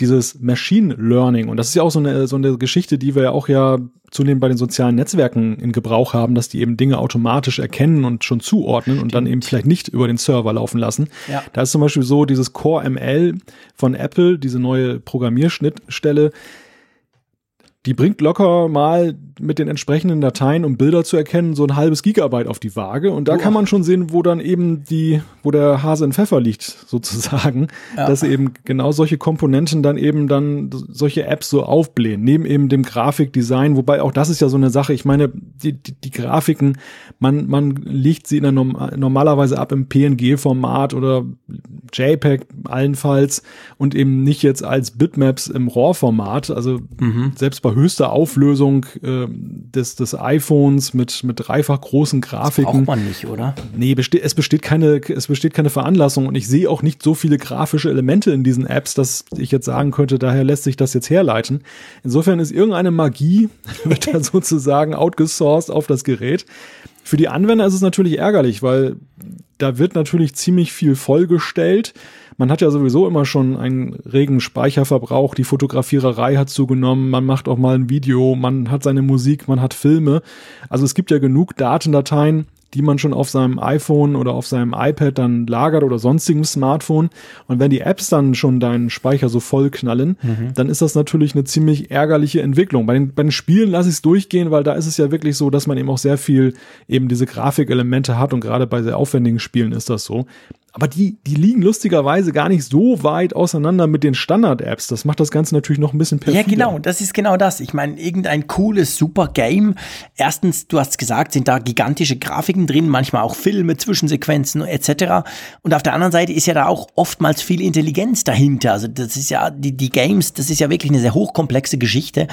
dieses Machine Learning. Und das ist ja auch so eine, so eine Geschichte, die wir ja auch ja zunehmend bei den sozialen Netzwerken in Gebrauch haben, dass die eben Dinge automatisch erkennen und schon zuordnen und dann eben vielleicht nicht über den Server laufen lassen. Ja. Da ist zum Beispiel so dieses Core ML von Apple, diese neue Programmierschnittstelle, die bringt locker mal mit den entsprechenden Dateien, um Bilder zu erkennen, so ein halbes Gigabyte auf die Waage. Und da oh. kann man schon sehen, wo dann eben die, wo der Hase in Pfeffer liegt, [LAUGHS] sozusagen. Ja. Dass eben genau solche Komponenten dann eben dann solche Apps so aufblähen, neben eben dem Grafikdesign. Wobei auch das ist ja so eine Sache. Ich meine, die, die, die Grafiken, man, man legt sie in der Norm normalerweise ab im PNG-Format oder JPEG allenfalls und eben nicht jetzt als Bitmaps im RAW-Format. Also mhm. selbst bei höchster Auflösung äh, des, des iPhones mit, mit dreifach großen Grafiken. Das braucht man nicht, oder? Nee, beste es besteht keine, es besteht keine Veranlassung und ich sehe auch nicht so viele grafische Elemente in diesen Apps, dass ich jetzt sagen könnte, daher lässt sich das jetzt herleiten. Insofern ist irgendeine Magie, [LAUGHS] wird da sozusagen outgesourced auf das Gerät. Für die Anwender ist es natürlich ärgerlich, weil da wird natürlich ziemlich viel vollgestellt. Man hat ja sowieso immer schon einen regen Speicherverbrauch, die Fotografiererei hat zugenommen, man macht auch mal ein Video, man hat seine Musik, man hat Filme. Also es gibt ja genug Datendateien, die man schon auf seinem iPhone oder auf seinem iPad dann lagert oder sonstigem Smartphone. Und wenn die Apps dann schon deinen Speicher so voll knallen, mhm. dann ist das natürlich eine ziemlich ärgerliche Entwicklung. Bei den, bei den Spielen lasse ich es durchgehen, weil da ist es ja wirklich so, dass man eben auch sehr viel eben diese Grafikelemente hat und gerade bei sehr aufwendigen Spielen ist das so. Aber die, die liegen lustigerweise gar nicht so weit auseinander mit den Standard-Apps. Das macht das Ganze natürlich noch ein bisschen perfider. Ja, genau, das ist genau das. Ich meine, irgendein cooles, super Game. Erstens, du hast gesagt, sind da gigantische Grafiken drin, manchmal auch Filme, Zwischensequenzen etc. Und auf der anderen Seite ist ja da auch oftmals viel Intelligenz dahinter. Also das ist ja, die, die Games, das ist ja wirklich eine sehr hochkomplexe Geschichte.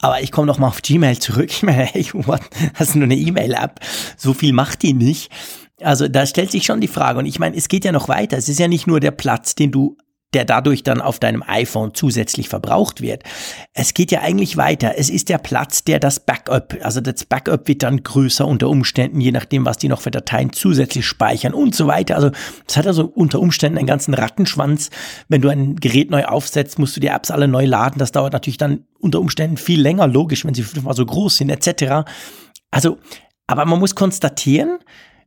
Aber ich komme noch mal auf Gmail zurück. Ich meine, hey, what? das ist nur eine E-Mail-App. So viel macht die nicht. Also da stellt sich schon die Frage. Und ich meine, es geht ja noch weiter. Es ist ja nicht nur der Platz, den du der dadurch dann auf deinem iPhone zusätzlich verbraucht wird. Es geht ja eigentlich weiter. Es ist der Platz, der das Backup, also das Backup wird dann größer unter Umständen, je nachdem, was die noch für Dateien zusätzlich speichern und so weiter. Also es hat also unter Umständen einen ganzen Rattenschwanz. Wenn du ein Gerät neu aufsetzt, musst du die Apps alle neu laden. Das dauert natürlich dann unter Umständen viel länger, logisch, wenn sie fünfmal so groß sind, etc. Also, aber man muss konstatieren,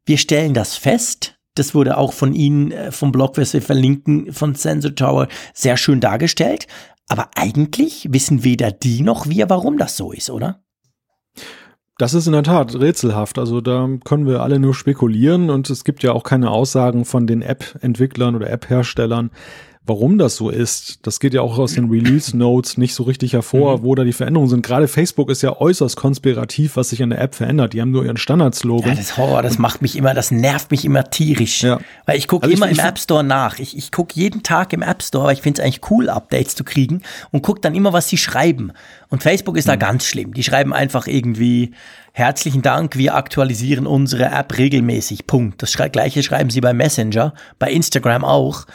wir stellen das fest. Das wurde auch von Ihnen äh, vom Blog, was wir verlinken, von Sensor Tower sehr schön dargestellt. Aber eigentlich wissen weder die noch wir, warum das so ist, oder? Das ist in der Tat rätselhaft. Also da können wir alle nur spekulieren und es gibt ja auch keine Aussagen von den App-Entwicklern oder App-Herstellern, Warum das so ist, das geht ja auch aus den Release Notes nicht so richtig hervor, mhm. wo da die Veränderungen sind. Gerade Facebook ist ja äußerst konspirativ, was sich an der App verändert. Die haben nur ihren Standardslogan. Ja, das Horror, das macht mich immer, das nervt mich immer tierisch. Ja. Weil ich gucke also immer ich, im App Store nach. Ich, ich gucke jeden Tag im App Store, weil ich finde es eigentlich cool, Updates zu kriegen und gucke dann immer, was sie schreiben. Und Facebook ist mhm. da ganz schlimm. Die schreiben einfach irgendwie, Herzlichen Dank, wir aktualisieren unsere App regelmäßig. Punkt. Das gleiche schreiben sie bei Messenger, bei Instagram auch.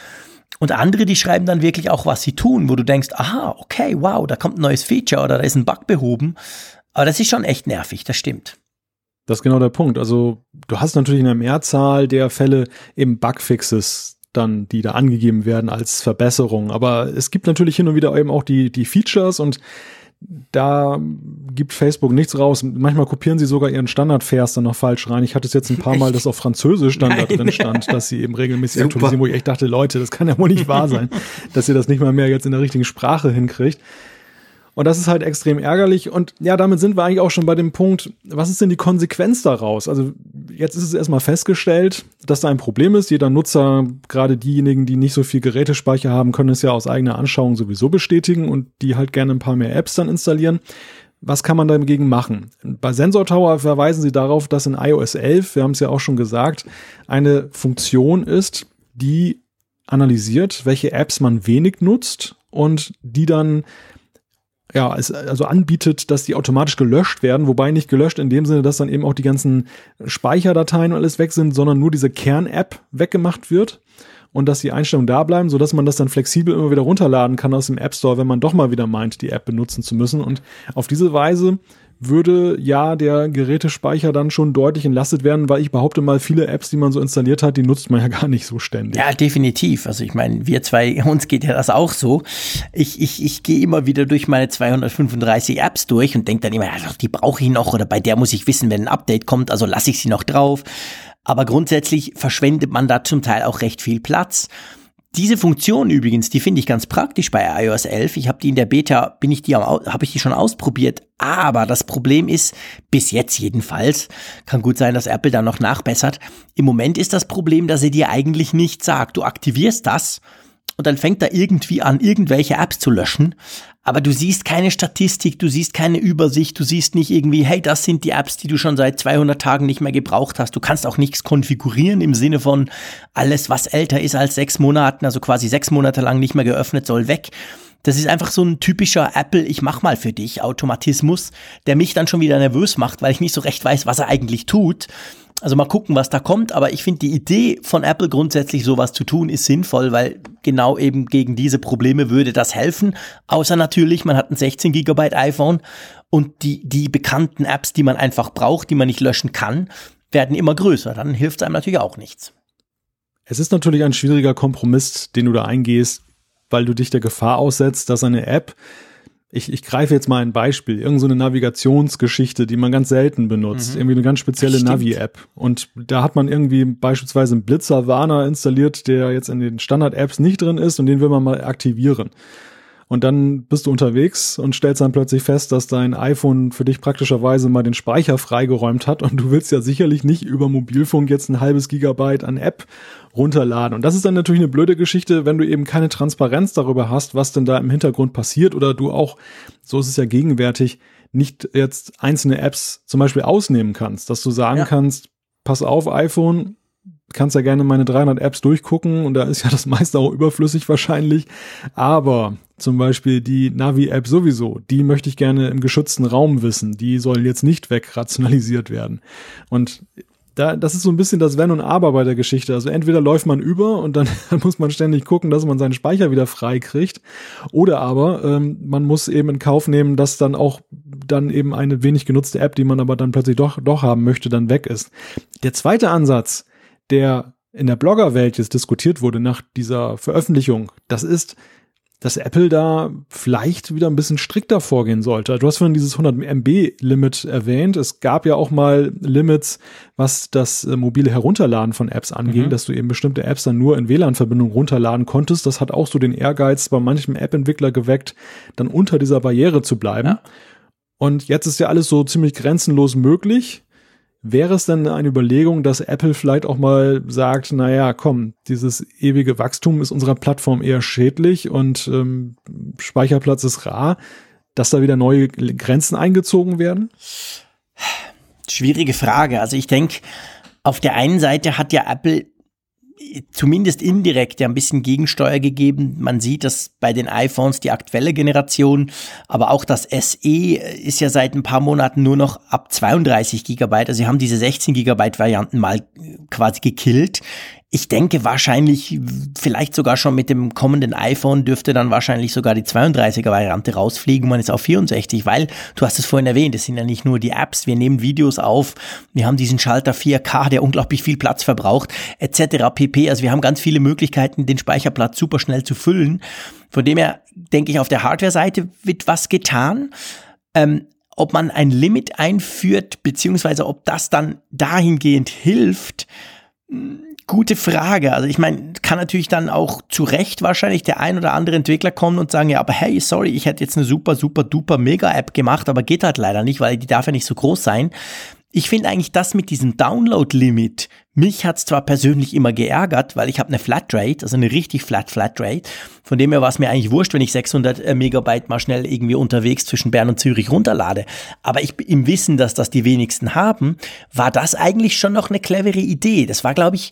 Und andere, die schreiben dann wirklich auch, was sie tun, wo du denkst, aha, okay, wow, da kommt ein neues Feature oder da ist ein Bug behoben. Aber das ist schon echt nervig, das stimmt. Das ist genau der Punkt. Also du hast natürlich eine Mehrzahl der Fälle eben Bugfixes dann, die da angegeben werden als Verbesserung. Aber es gibt natürlich hin und wieder eben auch die, die Features und da gibt Facebook nichts raus. Manchmal kopieren sie sogar ihren Standardvers dann noch falsch rein. Ich hatte es jetzt ein paar Mal, dass auf Französisch dann Nein. da drin stand, dass sie eben regelmäßig aktualisieren, wo ich echt dachte, Leute, das kann ja wohl nicht wahr sein, dass ihr das nicht mal mehr jetzt in der richtigen Sprache hinkriegt. Und das ist halt extrem ärgerlich. Und ja, damit sind wir eigentlich auch schon bei dem Punkt, was ist denn die Konsequenz daraus? Also jetzt ist es erstmal festgestellt, dass da ein Problem ist. Jeder Nutzer, gerade diejenigen, die nicht so viel Gerätespeicher haben, können es ja aus eigener Anschauung sowieso bestätigen und die halt gerne ein paar mehr Apps dann installieren. Was kann man dagegen machen? Bei Sensor Tower verweisen sie darauf, dass in iOS 11, wir haben es ja auch schon gesagt, eine Funktion ist, die analysiert, welche Apps man wenig nutzt und die dann ja, also anbietet, dass die automatisch gelöscht werden, wobei nicht gelöscht in dem Sinne, dass dann eben auch die ganzen Speicherdateien und alles weg sind, sondern nur diese Kern-App weggemacht wird und dass die Einstellungen da bleiben, sodass man das dann flexibel immer wieder runterladen kann aus dem App Store, wenn man doch mal wieder meint, die App benutzen zu müssen. Und auf diese Weise würde ja der Gerätespeicher dann schon deutlich entlastet werden, weil ich behaupte mal, viele Apps, die man so installiert hat, die nutzt man ja [LAUGHS] gar nicht so ständig. Ja, definitiv. Also ich meine, wir zwei, [LAUGHS] uns geht ja das auch so. Ich, ich, ich gehe immer wieder durch meine 235 Apps durch und denke dann immer, ja, die brauche ich noch oder bei der muss ich wissen, wenn ein Update kommt, also lasse ich sie noch drauf. Aber grundsätzlich verschwendet man da zum Teil auch recht viel Platz. Diese Funktion übrigens, die finde ich ganz praktisch bei iOS 11. Ich habe die in der Beta, bin ich die habe ich die schon ausprobiert. Aber das Problem ist, bis jetzt jedenfalls, kann gut sein, dass Apple da noch nachbessert. Im Moment ist das Problem, dass er dir eigentlich nicht sagt. Du aktivierst das und dann fängt er irgendwie an, irgendwelche Apps zu löschen. Aber du siehst keine Statistik, du siehst keine Übersicht, du siehst nicht irgendwie, hey, das sind die Apps, die du schon seit 200 Tagen nicht mehr gebraucht hast. Du kannst auch nichts konfigurieren im Sinne von alles, was älter ist als sechs Monaten, also quasi sechs Monate lang nicht mehr geöffnet, soll weg. Das ist einfach so ein typischer Apple, ich mach mal für dich Automatismus, der mich dann schon wieder nervös macht, weil ich nicht so recht weiß, was er eigentlich tut. Also mal gucken, was da kommt. Aber ich finde die Idee von Apple grundsätzlich sowas zu tun ist sinnvoll, weil genau eben gegen diese Probleme würde das helfen. Außer natürlich, man hat ein 16 Gigabyte iPhone und die, die bekannten Apps, die man einfach braucht, die man nicht löschen kann, werden immer größer. Dann hilft es einem natürlich auch nichts. Es ist natürlich ein schwieriger Kompromiss, den du da eingehst, weil du dich der Gefahr aussetzt, dass eine App ich, ich greife jetzt mal ein Beispiel, irgendeine so Navigationsgeschichte, die man ganz selten benutzt, mhm. irgendwie eine ganz spezielle Navi-App. Und da hat man irgendwie beispielsweise einen Blitzerwarner installiert, der jetzt in den Standard-Apps nicht drin ist und den will man mal aktivieren. Und dann bist du unterwegs und stellst dann plötzlich fest, dass dein iPhone für dich praktischerweise mal den Speicher freigeräumt hat und du willst ja sicherlich nicht über Mobilfunk jetzt ein halbes Gigabyte an App runterladen. Und das ist dann natürlich eine blöde Geschichte, wenn du eben keine Transparenz darüber hast, was denn da im Hintergrund passiert oder du auch, so ist es ja gegenwärtig, nicht jetzt einzelne Apps zum Beispiel ausnehmen kannst, dass du sagen ja. kannst, pass auf iPhone, kannst ja gerne meine 300 Apps durchgucken und da ist ja das meiste auch überflüssig wahrscheinlich. Aber zum Beispiel die Navi-App sowieso, die möchte ich gerne im geschützten Raum wissen. Die soll jetzt nicht wegrationalisiert werden. Und da, das ist so ein bisschen das Wenn und Aber bei der Geschichte. Also entweder läuft man über und dann, [LAUGHS] muss man ständig gucken, dass man seinen Speicher wieder frei kriegt. Oder aber ähm, man muss eben in Kauf nehmen, dass dann auch dann eben eine wenig genutzte App, die man aber dann plötzlich doch, doch haben möchte, dann weg ist. Der zweite Ansatz, der in der Bloggerwelt jetzt diskutiert wurde nach dieser Veröffentlichung, das ist, dass Apple da vielleicht wieder ein bisschen strikter vorgehen sollte. Du hast vorhin dieses 100 MB Limit erwähnt. Es gab ja auch mal Limits, was das äh, mobile Herunterladen von Apps anging, mhm. dass du eben bestimmte Apps dann nur in WLAN-Verbindung runterladen konntest. Das hat auch so den Ehrgeiz bei manchem App-Entwickler geweckt, dann unter dieser Barriere zu bleiben. Ja. Und jetzt ist ja alles so ziemlich grenzenlos möglich. Wäre es denn eine Überlegung, dass Apple vielleicht auch mal sagt, naja, komm, dieses ewige Wachstum ist unserer Plattform eher schädlich und ähm, Speicherplatz ist rar, dass da wieder neue Grenzen eingezogen werden? Schwierige Frage. Also ich denke, auf der einen Seite hat ja Apple zumindest indirekt ja ein bisschen Gegensteuer gegeben. Man sieht, dass bei den iPhones die aktuelle Generation, aber auch das SE ist ja seit ein paar Monaten nur noch ab 32 Gigabyte. Also sie haben diese 16 Gigabyte Varianten mal quasi gekillt. Ich denke wahrscheinlich, vielleicht sogar schon mit dem kommenden iPhone dürfte dann wahrscheinlich sogar die 32er Variante rausfliegen. Man ist auf 64, weil du hast es vorhin erwähnt, es sind ja nicht nur die Apps. Wir nehmen Videos auf, wir haben diesen Schalter 4K, der unglaublich viel Platz verbraucht, etc. pp. Also wir haben ganz viele Möglichkeiten, den Speicherplatz super schnell zu füllen. Von dem her denke ich, auf der Hardware-Seite wird was getan. Ähm, ob man ein Limit einführt, beziehungsweise ob das dann dahingehend hilft, Gute Frage. Also ich meine, kann natürlich dann auch zu Recht wahrscheinlich der ein oder andere Entwickler kommen und sagen, ja, aber hey, sorry, ich hätte jetzt eine super, super, duper Mega-App gemacht, aber geht halt leider nicht, weil die darf ja nicht so groß sein. Ich finde eigentlich das mit diesem Download-Limit, mich hat's zwar persönlich immer geärgert, weil ich habe eine Flatrate, also eine richtig flat Flatrate. Von dem her war es mir eigentlich wurscht, wenn ich 600 äh, Megabyte mal schnell irgendwie unterwegs zwischen Bern und Zürich runterlade. Aber ich im Wissen, dass das die wenigsten haben, war das eigentlich schon noch eine clevere Idee. Das war, glaube ich,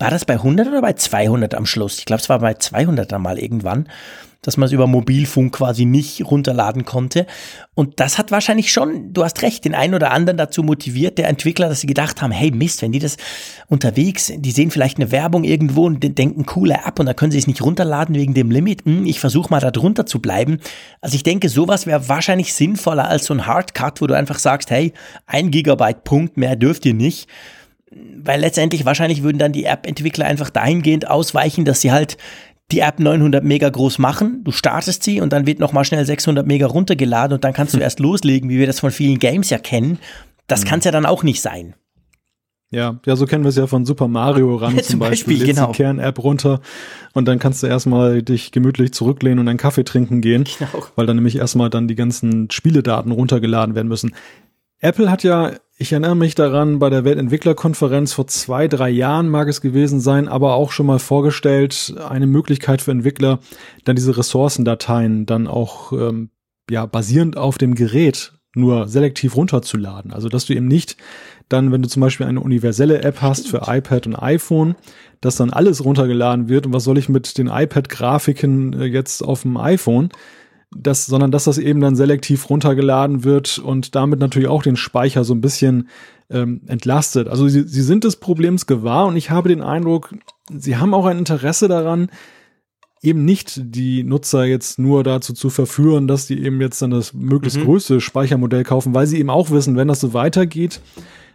war das bei 100 oder bei 200 am Schluss? Ich glaube, es war bei 200 dann mal irgendwann dass man es über Mobilfunk quasi nicht runterladen konnte. Und das hat wahrscheinlich schon, du hast recht, den einen oder anderen dazu motiviert, der Entwickler, dass sie gedacht haben, hey Mist, wenn die das unterwegs, die sehen vielleicht eine Werbung irgendwo und denken, coole App und dann können sie es nicht runterladen wegen dem Limit. Hm, ich versuche mal da drunter zu bleiben. Also ich denke, sowas wäre wahrscheinlich sinnvoller als so ein Hardcut, wo du einfach sagst, hey, ein Gigabyte Punkt, mehr dürft ihr nicht weil letztendlich wahrscheinlich würden dann die App-Entwickler einfach dahingehend ausweichen, dass sie halt die App 900 Mega groß machen, du startest sie und dann wird nochmal schnell 600 Mega runtergeladen und dann kannst du hm. erst loslegen, wie wir das von vielen Games ja kennen. Das hm. kann es ja dann auch nicht sein. Ja, ja, so kennen wir es ja von Super Mario ran [LAUGHS] zum, zum Beispiel. Beispiel genau. die Kern-App runter und dann kannst du erstmal dich gemütlich zurücklehnen und einen Kaffee trinken gehen, genau. weil dann nämlich erstmal dann die ganzen Spieledaten runtergeladen werden müssen. Apple hat ja ich erinnere mich daran, bei der Weltentwicklerkonferenz vor zwei, drei Jahren mag es gewesen sein, aber auch schon mal vorgestellt, eine Möglichkeit für Entwickler, dann diese Ressourcendateien dann auch ähm, ja basierend auf dem Gerät nur selektiv runterzuladen. Also dass du eben nicht dann, wenn du zum Beispiel eine universelle App hast für iPad und iPhone, dass dann alles runtergeladen wird und was soll ich mit den iPad-Grafiken äh, jetzt auf dem iPhone? Das, sondern dass das eben dann selektiv runtergeladen wird und damit natürlich auch den Speicher so ein bisschen ähm, entlastet. Also sie, sie sind des Problems gewahr und ich habe den Eindruck, sie haben auch ein Interesse daran, eben nicht die Nutzer jetzt nur dazu zu verführen, dass die eben jetzt dann das möglichst mhm. größte Speichermodell kaufen, weil sie eben auch wissen, wenn das so weitergeht,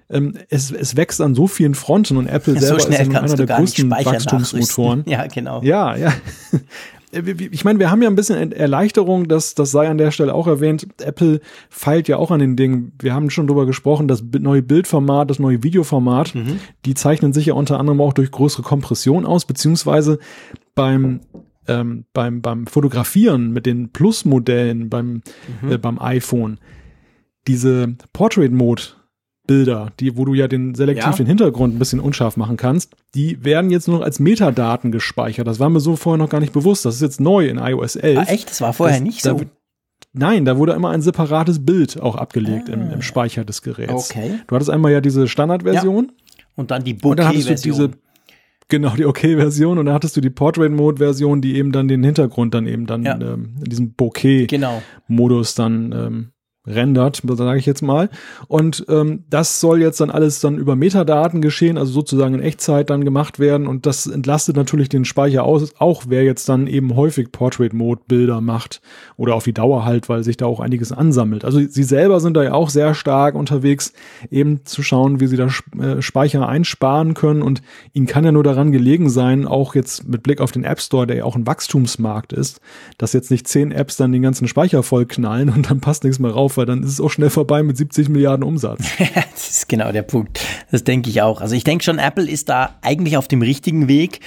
ähm, es, es wächst an so vielen Fronten und Apple [LAUGHS] selber so ist ja einer der größten Wachstumsmotoren. [LAUGHS] Ja, genau. Ja, ja. Äh, ich meine, wir haben ja ein bisschen Erleichterung, das, das sei an der Stelle auch erwähnt. Apple feilt ja auch an den Dingen. Wir haben schon drüber gesprochen, das neue Bildformat, das neue Videoformat, mhm. die zeichnen sich ja unter anderem auch durch größere Kompression aus, beziehungsweise beim ähm, beim, beim Fotografieren mit den Plus-Modellen beim, mhm. äh, beim iPhone diese Portrait-Mode Bilder, die, wo du ja den selektiv ja. den Hintergrund ein bisschen unscharf machen kannst, die werden jetzt nur noch als Metadaten gespeichert. Das war mir so vorher noch gar nicht bewusst. Das ist jetzt neu in iOS 11. Ah, echt? Das war vorher das, nicht so. Da, nein, da wurde immer ein separates Bild auch abgelegt ah. im, im, Speicher des Geräts. Okay. Du hattest einmal ja diese Standardversion. Ja. Und dann die Bokeh-Version. Genau, die Okay-Version und dann hattest du die Portrait-Mode-Version, die eben dann den Hintergrund dann eben dann ja. ähm, in diesem Bokeh-Modus genau. dann ähm, rendert, sage ich jetzt mal. Und ähm, das soll jetzt dann alles dann über Metadaten geschehen, also sozusagen in Echtzeit dann gemacht werden. Und das entlastet natürlich den Speicher aus, auch wer jetzt dann eben häufig Portrait-Mode-Bilder macht oder auf die Dauer halt, weil sich da auch einiges ansammelt. Also sie selber sind da ja auch sehr stark unterwegs, eben zu schauen, wie sie da äh, Speicher einsparen können. Und ihnen kann ja nur daran gelegen sein, auch jetzt mit Blick auf den App Store, der ja auch ein Wachstumsmarkt ist, dass jetzt nicht zehn Apps dann den ganzen Speicher voll knallen und dann passt nichts mehr rauf weil dann ist es auch schnell vorbei mit 70 Milliarden Umsatz. [LAUGHS] das ist genau der Punkt. Das denke ich auch. Also ich denke schon, Apple ist da eigentlich auf dem richtigen Weg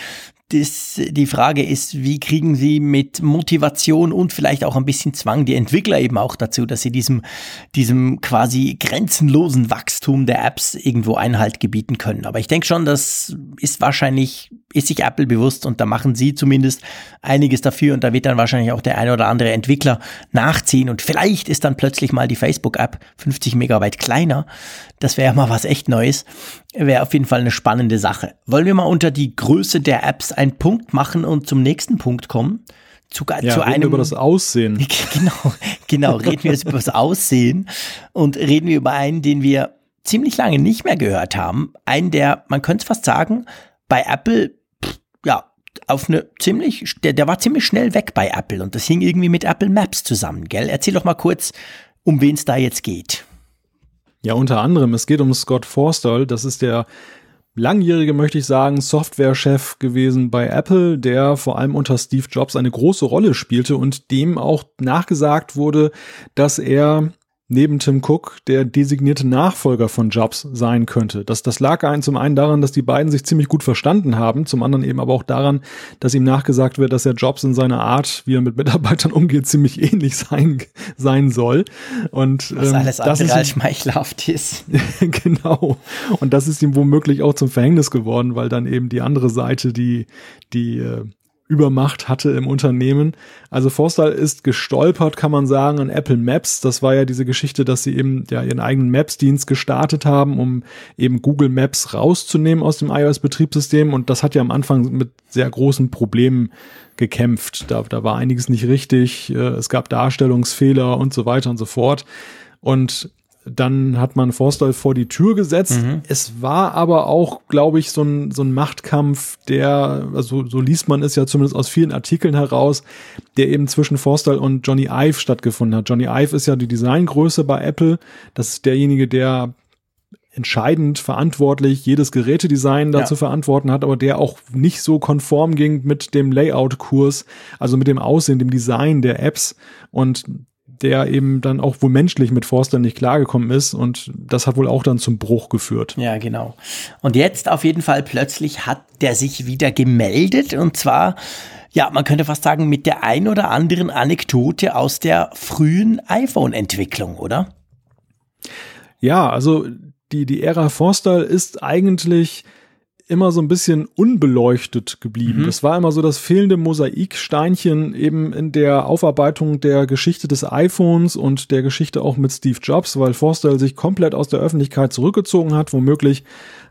das, die Frage ist, wie kriegen Sie mit Motivation und vielleicht auch ein bisschen Zwang die Entwickler eben auch dazu, dass sie diesem, diesem quasi grenzenlosen Wachstum der Apps irgendwo Einhalt gebieten können. Aber ich denke schon, das ist wahrscheinlich, ist sich Apple bewusst und da machen sie zumindest einiges dafür und da wird dann wahrscheinlich auch der eine oder andere Entwickler nachziehen und vielleicht ist dann plötzlich mal die Facebook-App 50 Megabyte kleiner. Das wäre ja mal was echt Neues. Wäre auf jeden Fall eine spannende Sache. Wollen wir mal unter die Größe der Apps einen Punkt machen und zum nächsten Punkt kommen? Zu, ja, zu einem über das Aussehen. [LAUGHS] Genau, genau. Reden wir jetzt über das Aussehen und reden wir über einen, den wir ziemlich lange nicht mehr gehört haben. Einen, der, man könnte es fast sagen, bei Apple, ja, auf eine ziemlich, der, der war ziemlich schnell weg bei Apple und das hing irgendwie mit Apple Maps zusammen, gell? Erzähl doch mal kurz, um wen es da jetzt geht. Ja, unter anderem, es geht um Scott Forstall, das ist der langjährige, möchte ich sagen, Softwarechef gewesen bei Apple, der vor allem unter Steve Jobs eine große Rolle spielte und dem auch nachgesagt wurde, dass er neben Tim Cook der designierte Nachfolger von Jobs sein könnte. Das, das lag einen zum einen daran, dass die beiden sich ziemlich gut verstanden haben, zum anderen eben aber auch daran, dass ihm nachgesagt wird, dass er Jobs in seiner Art, wie er mit Mitarbeitern [LAUGHS] umgeht, ziemlich ähnlich sein, sein soll. Und Was ähm, alles das ist als schmeichelhaft ist. [LAUGHS] genau. Und das ist ihm womöglich auch zum Verhängnis geworden, weil dann eben die andere Seite, die, die äh, Übermacht hatte im Unternehmen. Also Forstall ist gestolpert, kann man sagen, an Apple Maps. Das war ja diese Geschichte, dass sie eben ja ihren eigenen Maps-Dienst gestartet haben, um eben Google Maps rauszunehmen aus dem iOS-Betriebssystem. Und das hat ja am Anfang mit sehr großen Problemen gekämpft. Da, da war einiges nicht richtig. Äh, es gab Darstellungsfehler und so weiter und so fort. Und dann hat man Forstall vor die Tür gesetzt. Mhm. Es war aber auch, glaube ich, so ein, so ein Machtkampf, der, also so liest man es ja zumindest aus vielen Artikeln heraus, der eben zwischen Forstall und Johnny Ive stattgefunden hat. Johnny Ive ist ja die Designgröße bei Apple. Das ist derjenige, der entscheidend verantwortlich jedes Gerätedesign dazu ja. verantworten hat, aber der auch nicht so konform ging mit dem Layout-Kurs, also mit dem Aussehen, dem Design der Apps. Und der eben dann auch wohl menschlich mit Forster nicht klargekommen ist und das hat wohl auch dann zum Bruch geführt. Ja, genau. Und jetzt auf jeden Fall plötzlich hat der sich wieder gemeldet und zwar ja, man könnte fast sagen, mit der ein oder anderen Anekdote aus der frühen iPhone-Entwicklung, oder? Ja, also die, die Ära Forster ist eigentlich immer so ein bisschen unbeleuchtet geblieben. Mhm. Das war immer so das fehlende Mosaiksteinchen eben in der Aufarbeitung der Geschichte des iPhones und der Geschichte auch mit Steve Jobs, weil Forstall sich komplett aus der Öffentlichkeit zurückgezogen hat. Womöglich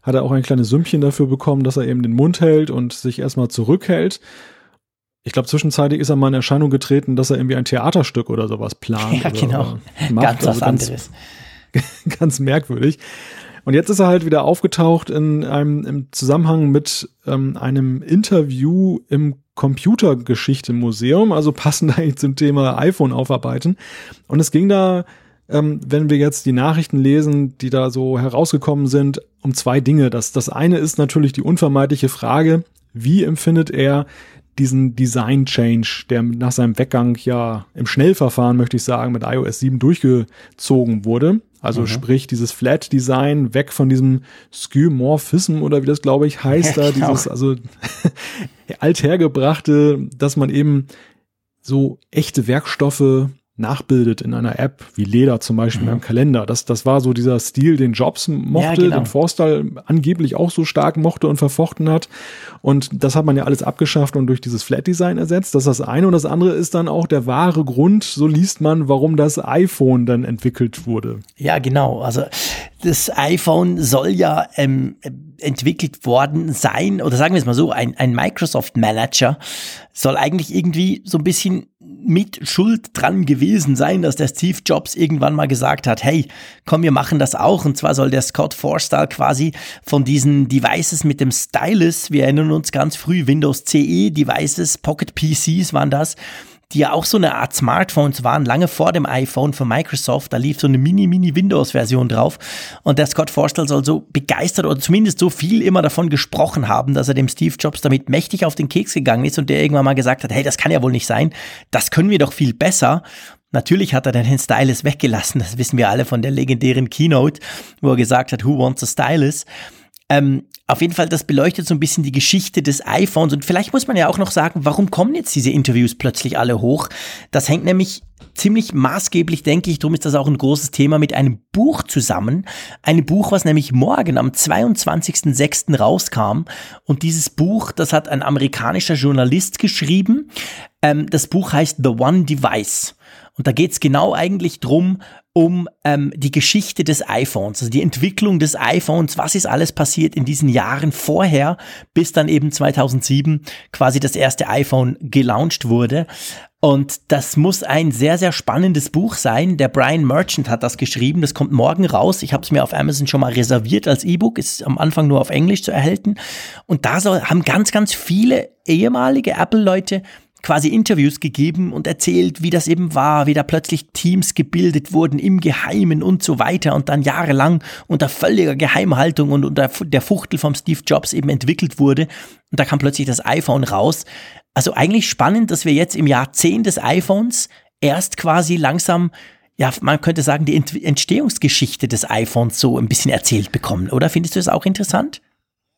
hat er auch ein kleines Sümmchen dafür bekommen, dass er eben den Mund hält und sich erstmal zurückhält. Ich glaube, zwischenzeitlich ist er mal in Erscheinung getreten, dass er irgendwie ein Theaterstück oder sowas plant. Ja, genau. Macht. Ganz was also ganz, anderes. [LAUGHS] ganz merkwürdig. Und jetzt ist er halt wieder aufgetaucht in einem im Zusammenhang mit ähm, einem Interview im Computergeschichte-Museum, also passend [LAUGHS] eigentlich zum Thema iPhone aufarbeiten. Und es ging da, ähm, wenn wir jetzt die Nachrichten lesen, die da so herausgekommen sind, um zwei Dinge. Das, das eine ist natürlich die unvermeidliche Frage, wie empfindet er diesen Design Change, der nach seinem Weggang ja im Schnellverfahren, möchte ich sagen, mit iOS 7 durchgezogen wurde. Also mhm. sprich dieses Flat Design weg von diesem Skeuomorphism oder wie das glaube ich heißt [LAUGHS] ja, da, genau. dieses also [LAUGHS] althergebrachte, dass man eben so echte Werkstoffe nachbildet in einer App, wie Leder zum Beispiel mhm. beim Kalender. Das, das war so dieser Stil, den Jobs mochte, ja, genau. den Forstall angeblich auch so stark mochte und verfochten hat. Und das hat man ja alles abgeschafft und durch dieses Flat Design ersetzt. Das ist das eine. Und das andere ist dann auch der wahre Grund, so liest man, warum das iPhone dann entwickelt wurde. Ja, genau. Also das iPhone soll ja ähm, entwickelt worden sein, oder sagen wir es mal so, ein, ein Microsoft Manager soll eigentlich irgendwie so ein bisschen mit Schuld dran gewesen sein, dass der Steve Jobs irgendwann mal gesagt hat, hey, komm, wir machen das auch. Und zwar soll der Scott Forstall quasi von diesen Devices mit dem Stylus, wir erinnern uns ganz früh, Windows CE Devices, Pocket PCs waren das, die ja auch so eine Art Smartphones waren, lange vor dem iPhone von Microsoft. Da lief so eine Mini-Mini-Windows-Version drauf. Und der Scott Forstall soll so begeistert oder zumindest so viel immer davon gesprochen haben, dass er dem Steve Jobs damit mächtig auf den Keks gegangen ist und der irgendwann mal gesagt hat, hey, das kann ja wohl nicht sein. Das können wir doch viel besser. Natürlich hat er dann den Stylus weggelassen. Das wissen wir alle von der legendären Keynote, wo er gesagt hat, who wants a stylus? Ähm, auf jeden Fall, das beleuchtet so ein bisschen die Geschichte des iPhones. Und vielleicht muss man ja auch noch sagen, warum kommen jetzt diese Interviews plötzlich alle hoch? Das hängt nämlich ziemlich maßgeblich, denke ich, darum ist das auch ein großes Thema, mit einem Buch zusammen. Ein Buch, was nämlich morgen am 22.06. rauskam. Und dieses Buch, das hat ein amerikanischer Journalist geschrieben. Ähm, das Buch heißt The One Device. Und da geht es genau eigentlich drum, um ähm, die Geschichte des iPhones, also die Entwicklung des iPhones, was ist alles passiert in diesen Jahren vorher, bis dann eben 2007 quasi das erste iPhone gelauncht wurde. Und das muss ein sehr, sehr spannendes Buch sein. Der Brian Merchant hat das geschrieben. Das kommt morgen raus. Ich habe es mir auf Amazon schon mal reserviert als E-Book. Ist am Anfang nur auf Englisch zu erhalten. Und da soll, haben ganz, ganz viele ehemalige Apple-Leute quasi Interviews gegeben und erzählt, wie das eben war, wie da plötzlich Teams gebildet wurden im Geheimen und so weiter und dann jahrelang unter völliger Geheimhaltung und unter der Fuchtel vom Steve Jobs eben entwickelt wurde. Und da kam plötzlich das iPhone raus. Also eigentlich spannend, dass wir jetzt im Jahr 10 des iPhones erst quasi langsam ja, man könnte sagen, die Entstehungsgeschichte des iPhones so ein bisschen erzählt bekommen, oder? Findest du das auch interessant?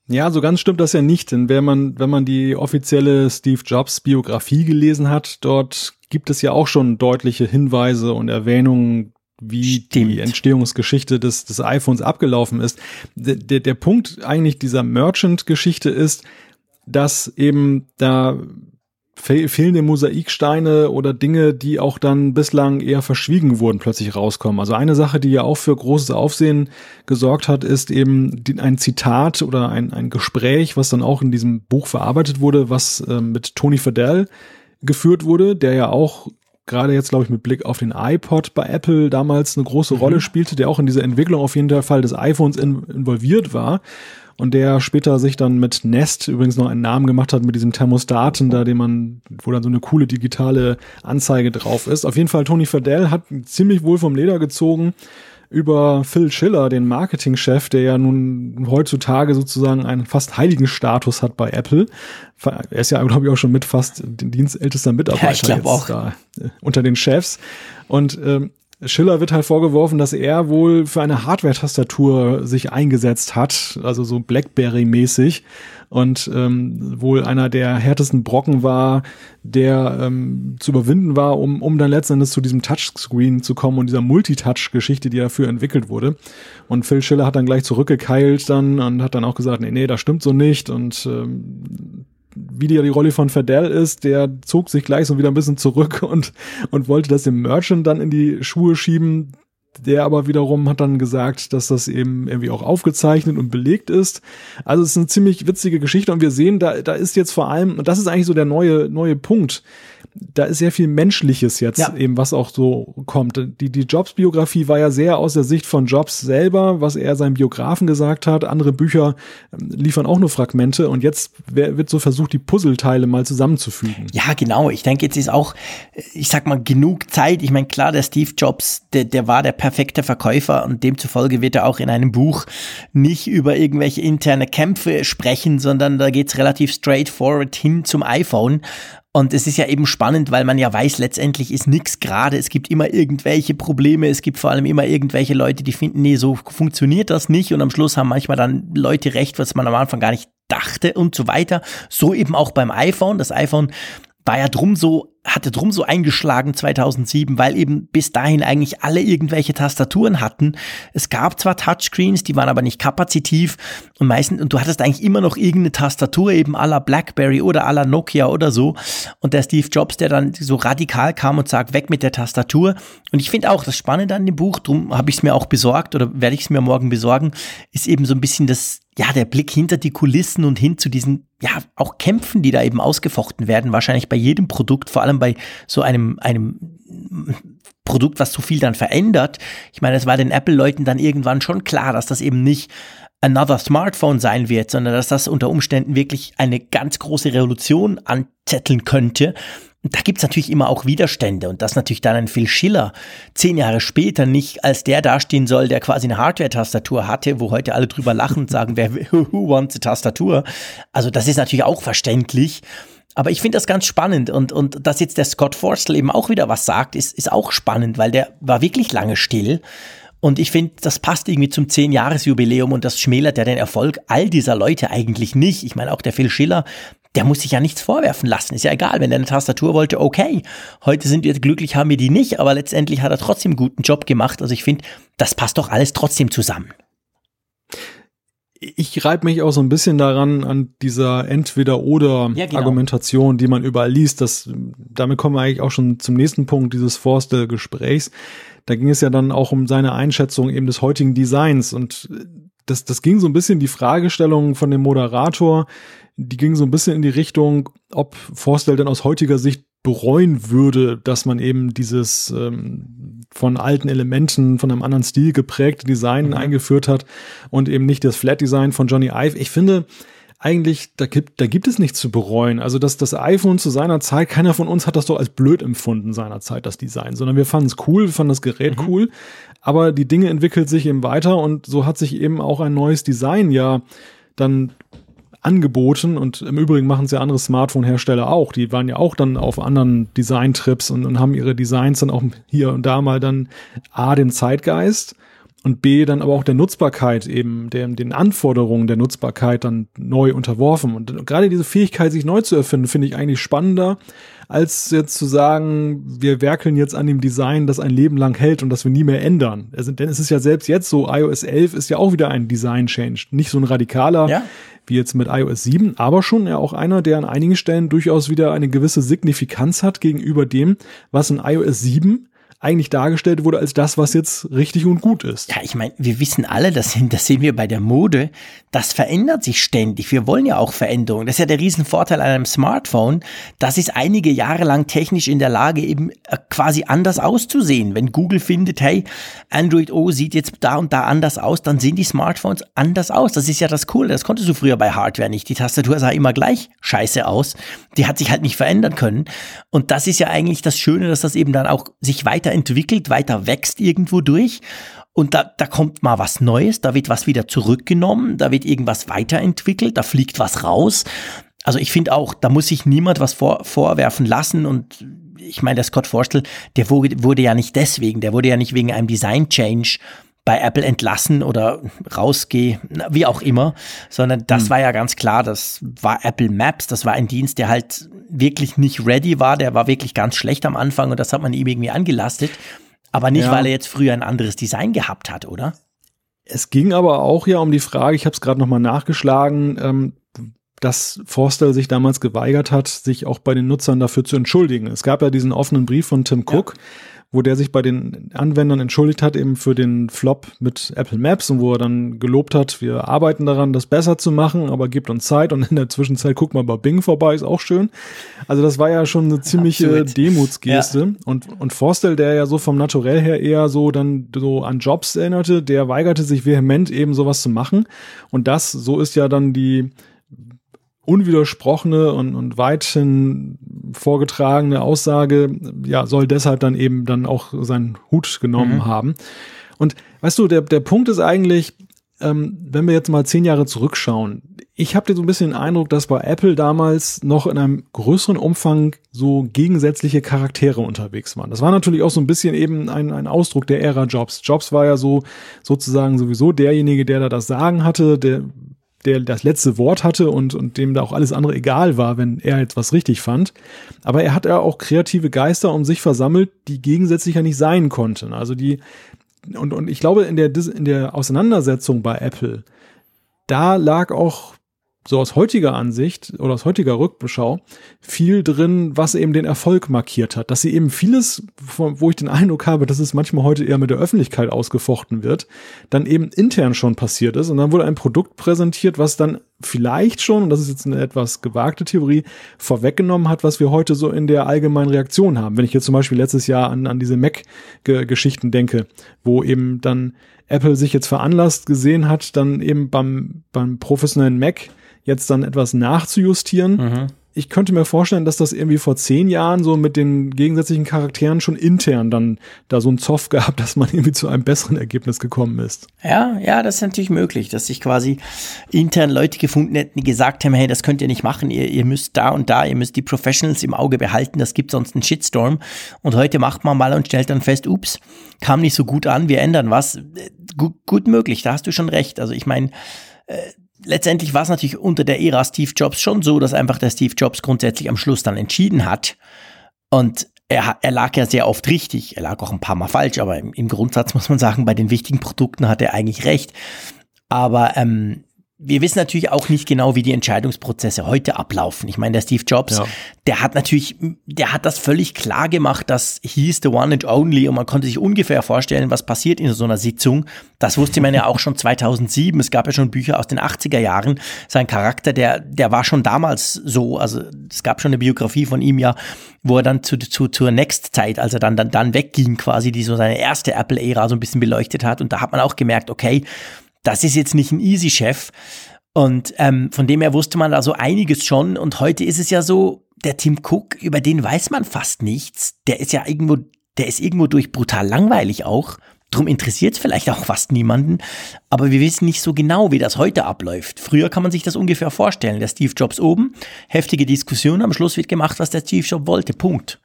Ja, so ganz stimmt das ja nicht, denn wenn man, wenn man die offizielle Steve Jobs Biografie gelesen hat, dort gibt es ja auch schon deutliche Hinweise und Erwähnungen, wie Stimmt. die Entstehungsgeschichte des, des iPhones abgelaufen ist. Der, der, der Punkt eigentlich dieser Merchant-Geschichte ist, dass eben da fehlende Mosaiksteine oder Dinge, die auch dann bislang eher verschwiegen wurden, plötzlich rauskommen. Also eine Sache, die ja auch für großes Aufsehen gesorgt hat, ist eben ein Zitat oder ein, ein Gespräch, was dann auch in diesem Buch verarbeitet wurde, was äh, mit Tony Fadell geführt wurde, der ja auch gerade jetzt, glaube ich, mit Blick auf den iPod bei Apple damals eine große mhm. Rolle spielte, der auch in dieser Entwicklung auf jeden Fall des iPhones in, involviert war und der später sich dann mit Nest übrigens noch einen Namen gemacht hat mit diesem Thermostaten da, den man, wo dann so eine coole digitale Anzeige drauf ist. Auf jeden Fall Tony Fadell hat ziemlich wohl vom Leder gezogen über Phil Schiller, den Marketingchef, der ja nun heutzutage sozusagen einen fast heiligen Status hat bei Apple. Er ist ja, glaube ich, auch schon mit fast dienstältester Mitarbeiter ja, ich jetzt auch. da unter den Chefs. Und ähm, Schiller wird halt vorgeworfen, dass er wohl für eine Hardware-Tastatur sich eingesetzt hat, also so Blackberry-mäßig und ähm, wohl einer der härtesten Brocken war, der ähm, zu überwinden war, um, um dann letzten Endes zu diesem Touchscreen zu kommen und dieser Multitouch-Geschichte, die dafür entwickelt wurde. Und Phil Schiller hat dann gleich zurückgekeilt dann und hat dann auch gesagt, nee, nee, das stimmt so nicht und ähm, wie die, die Rolle von Fadell ist, der zog sich gleich so wieder ein bisschen zurück [LAUGHS] und, und wollte das dem Merchant dann in die Schuhe schieben. Der aber wiederum hat dann gesagt, dass das eben irgendwie auch aufgezeichnet und belegt ist. Also es ist eine ziemlich witzige Geschichte und wir sehen, da, da ist jetzt vor allem, und das ist eigentlich so der neue, neue Punkt, da ist sehr viel Menschliches jetzt ja. eben, was auch so kommt. Die, die Jobs-Biografie war ja sehr aus der Sicht von Jobs selber, was er seinem Biografen gesagt hat. Andere Bücher ähm, liefern auch nur Fragmente und jetzt wird so versucht, die Puzzleteile mal zusammenzufügen. Ja, genau. Ich denke, jetzt ist auch, ich sag mal, genug Zeit. Ich meine, klar, der Steve Jobs, der, der war der perfekter Verkäufer und demzufolge wird er auch in einem Buch nicht über irgendwelche interne Kämpfe sprechen, sondern da geht's relativ straightforward hin zum iPhone. Und es ist ja eben spannend, weil man ja weiß, letztendlich ist nichts gerade. Es gibt immer irgendwelche Probleme. Es gibt vor allem immer irgendwelche Leute, die finden, nee, so funktioniert das nicht. Und am Schluss haben manchmal dann Leute recht, was man am Anfang gar nicht dachte und so weiter. So eben auch beim iPhone. Das iPhone war ja drum so, hatte drum so eingeschlagen 2007, weil eben bis dahin eigentlich alle irgendwelche Tastaturen hatten. Es gab zwar Touchscreens, die waren aber nicht kapazitiv und meistens, und du hattest eigentlich immer noch irgendeine Tastatur eben aller Blackberry oder aller Nokia oder so. Und der Steve Jobs, der dann so radikal kam und sagt, weg mit der Tastatur. Und ich finde auch das Spannende an dem Buch, drum habe ich es mir auch besorgt oder werde ich es mir morgen besorgen, ist eben so ein bisschen das, ja, der Blick hinter die Kulissen und hin zu diesen, ja, auch Kämpfen, die da eben ausgefochten werden, wahrscheinlich bei jedem Produkt, vor allem bei so einem, einem Produkt, was so viel dann verändert. Ich meine, es war den Apple-Leuten dann irgendwann schon klar, dass das eben nicht another Smartphone sein wird, sondern dass das unter Umständen wirklich eine ganz große Revolution anzetteln könnte da gibt's natürlich immer auch Widerstände und dass natürlich dann ein Phil Schiller zehn Jahre später nicht als der dastehen soll, der quasi eine Hardware-Tastatur hatte, wo heute alle drüber lachen und sagen, wer [LAUGHS] who wants a Tastatur? Also das ist natürlich auch verständlich. Aber ich finde das ganz spannend und, und dass jetzt der Scott Forstall eben auch wieder was sagt, ist, ist auch spannend, weil der war wirklich lange still. Und ich finde, das passt irgendwie zum 10-Jahres-Jubiläum und das schmälert ja den Erfolg all dieser Leute eigentlich nicht. Ich meine, auch der Phil Schiller, der muss sich ja nichts vorwerfen lassen. Ist ja egal, wenn er eine Tastatur wollte, okay. Heute sind wir glücklich, haben wir die nicht, aber letztendlich hat er trotzdem einen guten Job gemacht. Also ich finde, das passt doch alles trotzdem zusammen. Ich reibe mich auch so ein bisschen daran an dieser Entweder-oder-Argumentation, ja, genau. die man überall liest. Das, damit kommen wir eigentlich auch schon zum nächsten Punkt dieses Forster-Gesprächs. Da ging es ja dann auch um seine Einschätzung eben des heutigen Designs und das, das ging so ein bisschen die Fragestellung von dem Moderator, die ging so ein bisschen in die Richtung, ob Forstel denn aus heutiger Sicht bereuen würde, dass man eben dieses ähm, von alten Elementen, von einem anderen Stil geprägte Design mhm. eingeführt hat und eben nicht das Flat Design von Johnny Ive. Ich finde, eigentlich, da gibt, da gibt es nichts zu bereuen. Also dass das iPhone zu seiner Zeit, keiner von uns hat das doch als blöd empfunden seiner Zeit, das Design, sondern wir fanden es cool, wir fanden das Gerät mhm. cool, aber die Dinge entwickelt sich eben weiter und so hat sich eben auch ein neues Design ja dann angeboten und im Übrigen machen es ja andere Smartphone-Hersteller auch. Die waren ja auch dann auf anderen Design-Trips und, und haben ihre Designs dann auch hier und da mal dann A, den Zeitgeist und B, dann aber auch der Nutzbarkeit eben, der, den Anforderungen der Nutzbarkeit dann neu unterworfen. Und gerade diese Fähigkeit, sich neu zu erfinden, finde ich eigentlich spannender, als jetzt zu sagen, wir werkeln jetzt an dem Design, das ein Leben lang hält und das wir nie mehr ändern. Also, denn es ist ja selbst jetzt so, iOS 11 ist ja auch wieder ein Design-Change. Nicht so ein radikaler, ja wie jetzt mit iOS 7, aber schon ja auch einer, der an einigen Stellen durchaus wieder eine gewisse Signifikanz hat gegenüber dem, was in iOS 7 eigentlich dargestellt wurde als das, was jetzt richtig und gut ist. Ja, ich meine, wir wissen alle, das, das sehen wir bei der Mode, das verändert sich ständig. Wir wollen ja auch Veränderungen. Das ist ja der Riesenvorteil an einem Smartphone. Das ist einige Jahre lang technisch in der Lage, eben äh, quasi anders auszusehen. Wenn Google findet, hey, Android O sieht jetzt da und da anders aus, dann sehen die Smartphones anders aus. Das ist ja das Coole. Das konntest du früher bei Hardware nicht. Die Tastatur sah immer gleich scheiße aus. Die hat sich halt nicht verändern können. Und das ist ja eigentlich das Schöne, dass das eben dann auch sich weiter weiterentwickelt, weiter wächst irgendwo durch. Und da, da kommt mal was Neues, da wird was wieder zurückgenommen, da wird irgendwas weiterentwickelt, da fliegt was raus. Also ich finde auch, da muss sich niemand was vor, vorwerfen lassen und ich meine, der Scott Forstel, der wurde, ja nicht deswegen, der wurde ja nicht wegen einem Design-Change bei Apple entlassen oder rausgehe, wie auch immer, sondern das hm. war ja ganz klar, das war Apple Maps, das war ein Dienst, der halt wirklich nicht ready war, der war wirklich ganz schlecht am Anfang und das hat man ihm irgendwie angelastet, aber nicht, ja. weil er jetzt früher ein anderes Design gehabt hat, oder? Es ging aber auch ja um die Frage, ich habe es gerade nochmal nachgeschlagen, ähm, dass Forster sich damals geweigert hat, sich auch bei den Nutzern dafür zu entschuldigen. Es gab ja diesen offenen Brief von Tim Cook, ja wo der sich bei den Anwendern entschuldigt hat, eben für den Flop mit Apple Maps und wo er dann gelobt hat, wir arbeiten daran, das besser zu machen, aber gibt uns Zeit und in der Zwischenzeit guck mal bei Bing vorbei, ist auch schön. Also das war ja schon eine ziemliche Absolut. Demutsgeste. Ja. Und, und Forstel, der ja so vom Naturell her eher so dann so an Jobs erinnerte, der weigerte sich vehement eben sowas zu machen. Und das, so ist ja dann die, unwidersprochene und, und weithin vorgetragene Aussage, ja, soll deshalb dann eben dann auch seinen Hut genommen mhm. haben. Und weißt du, der, der Punkt ist eigentlich, ähm, wenn wir jetzt mal zehn Jahre zurückschauen, ich habe so ein bisschen den Eindruck, dass bei Apple damals noch in einem größeren Umfang so gegensätzliche Charaktere unterwegs waren. Das war natürlich auch so ein bisschen eben ein, ein Ausdruck der Ära Jobs. Jobs war ja so sozusagen sowieso derjenige, der da das Sagen hatte, der der das letzte Wort hatte und, und dem da auch alles andere egal war, wenn er etwas richtig fand. Aber er hat ja auch kreative Geister um sich versammelt, die gegensätzlicher nicht sein konnten. Also die, und, und ich glaube, in der, in der Auseinandersetzung bei Apple, da lag auch so aus heutiger Ansicht oder aus heutiger Rückbeschau viel drin, was eben den Erfolg markiert hat. Dass sie eben vieles, wo ich den Eindruck habe, dass es manchmal heute eher mit der Öffentlichkeit ausgefochten wird, dann eben intern schon passiert ist. Und dann wurde ein Produkt präsentiert, was dann vielleicht schon, und das ist jetzt eine etwas gewagte Theorie, vorweggenommen hat, was wir heute so in der allgemeinen Reaktion haben. Wenn ich jetzt zum Beispiel letztes Jahr an, an diese Mac-Geschichten denke, wo eben dann Apple sich jetzt veranlasst gesehen hat, dann eben beim, beim professionellen Mac jetzt dann etwas nachzujustieren. Mhm. Ich könnte mir vorstellen, dass das irgendwie vor zehn Jahren so mit den gegensätzlichen Charakteren schon intern dann da so ein Zoff gab, [LAUGHS] dass man irgendwie zu einem besseren Ergebnis gekommen ist. Ja, ja, das ist natürlich möglich, dass sich quasi intern Leute gefunden hätten, die gesagt haben, hey, das könnt ihr nicht machen, ihr, ihr müsst da und da, ihr müsst die Professionals im Auge behalten, das gibt sonst einen Shitstorm. Und heute macht man mal und stellt dann fest, ups, kam nicht so gut an, wir ändern was. Gut, gut möglich, da hast du schon recht. Also ich meine, äh, letztendlich war es natürlich unter der Ära Steve Jobs schon so, dass einfach der Steve Jobs grundsätzlich am Schluss dann entschieden hat. Und er, er lag ja sehr oft richtig. Er lag auch ein paar Mal falsch, aber im, im Grundsatz muss man sagen, bei den wichtigen Produkten hat er eigentlich recht. Aber ähm, wir wissen natürlich auch nicht genau, wie die Entscheidungsprozesse heute ablaufen. Ich meine, der Steve Jobs, ja. der hat natürlich, der hat das völlig klar gemacht, dass he's the one and only und man konnte sich ungefähr vorstellen, was passiert in so einer Sitzung. Das wusste man ja auch schon 2007. Es gab ja schon Bücher aus den 80er Jahren. Sein Charakter, der, der war schon damals so. Also es gab schon eine Biografie von ihm ja, wo er dann zu, zu, zur Next-Zeit, als er dann, dann, dann wegging quasi, die so seine erste Apple-Ära so ein bisschen beleuchtet hat. Und da hat man auch gemerkt, okay, das ist jetzt nicht ein Easy-Chef. Und ähm, von dem her wusste man da so einiges schon. Und heute ist es ja so, der Tim Cook, über den weiß man fast nichts. Der ist ja irgendwo, der ist irgendwo durch brutal langweilig auch. Drum interessiert es vielleicht auch fast niemanden. Aber wir wissen nicht so genau, wie das heute abläuft. Früher kann man sich das ungefähr vorstellen. Der Steve Jobs oben, heftige Diskussion, am Schluss wird gemacht, was der Steve Jobs wollte. Punkt.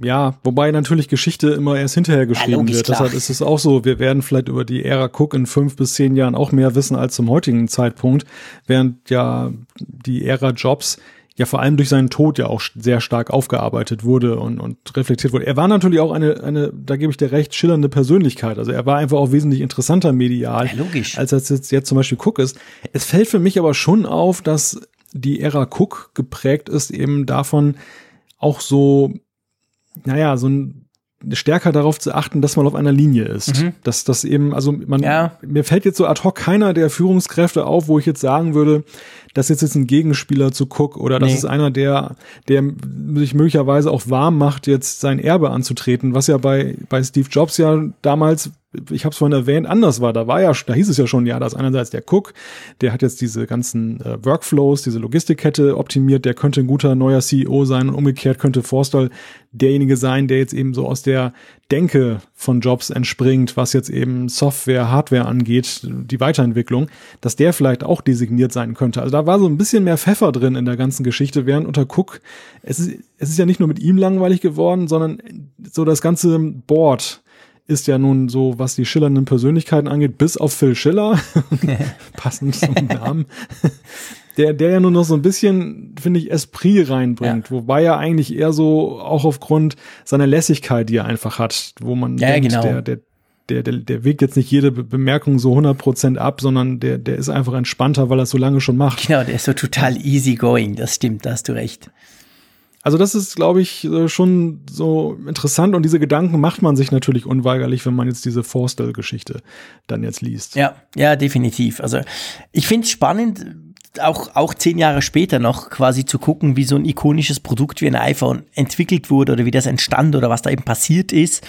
Ja, wobei natürlich Geschichte immer erst hinterher geschrieben ja, wird. Klar. Deshalb ist es auch so, wir werden vielleicht über die Ära Cook in fünf bis zehn Jahren auch mehr wissen als zum heutigen Zeitpunkt, während ja die Ära Jobs ja vor allem durch seinen Tod ja auch sehr stark aufgearbeitet wurde und, und reflektiert wurde. Er war natürlich auch eine, eine, da gebe ich dir recht, schillernde Persönlichkeit. Also er war einfach auch wesentlich interessanter medial, ja, logisch. als er jetzt, jetzt zum Beispiel Cook ist. Es fällt für mich aber schon auf, dass die Ära Cook geprägt ist eben davon, auch so naja, so ein stärker darauf zu achten, dass man auf einer Linie ist. Mhm. Dass das eben, also man, ja. mir fällt jetzt so ad hoc keiner der Führungskräfte auf, wo ich jetzt sagen würde, das ist jetzt ein Gegenspieler zu Cook oder das nee. ist einer, der, der sich möglicherweise auch warm macht, jetzt sein Erbe anzutreten, was ja bei, bei Steve Jobs ja damals ich habe es vorhin erwähnt, anders war. Da war ja, da hieß es ja schon, ja, da ist einerseits der Cook, der hat jetzt diese ganzen äh, Workflows, diese Logistikkette optimiert, der könnte ein guter neuer CEO sein und umgekehrt könnte Forstall derjenige sein, der jetzt eben so aus der Denke von Jobs entspringt, was jetzt eben Software, Hardware angeht, die Weiterentwicklung, dass der vielleicht auch designiert sein könnte. Also da war so ein bisschen mehr Pfeffer drin in der ganzen Geschichte, während unter Cook, es ist, es ist ja nicht nur mit ihm langweilig geworden, sondern so das ganze Board ist ja nun so, was die schillernden Persönlichkeiten angeht, bis auf Phil Schiller, [LAUGHS] passend zum [LAUGHS] Namen, der, der ja nur noch so ein bisschen, finde ich, Esprit reinbringt, ja. wobei er eigentlich eher so auch aufgrund seiner Lässigkeit, die er einfach hat, wo man ja, denkt, genau. der, der, der, der, der wägt jetzt nicht jede Bemerkung so 100% ab, sondern der, der ist einfach entspannter, weil er es so lange schon macht. Genau, der ist so total easy going, das stimmt, da hast du recht. Also das ist, glaube ich, äh, schon so interessant und diese Gedanken macht man sich natürlich unweigerlich, wenn man jetzt diese Forstall-Geschichte dann jetzt liest. Ja, ja, definitiv. Also ich finde es spannend auch, auch zehn Jahre später noch quasi zu gucken, wie so ein ikonisches Produkt wie ein iPhone entwickelt wurde oder wie das entstand oder was da eben passiert ist.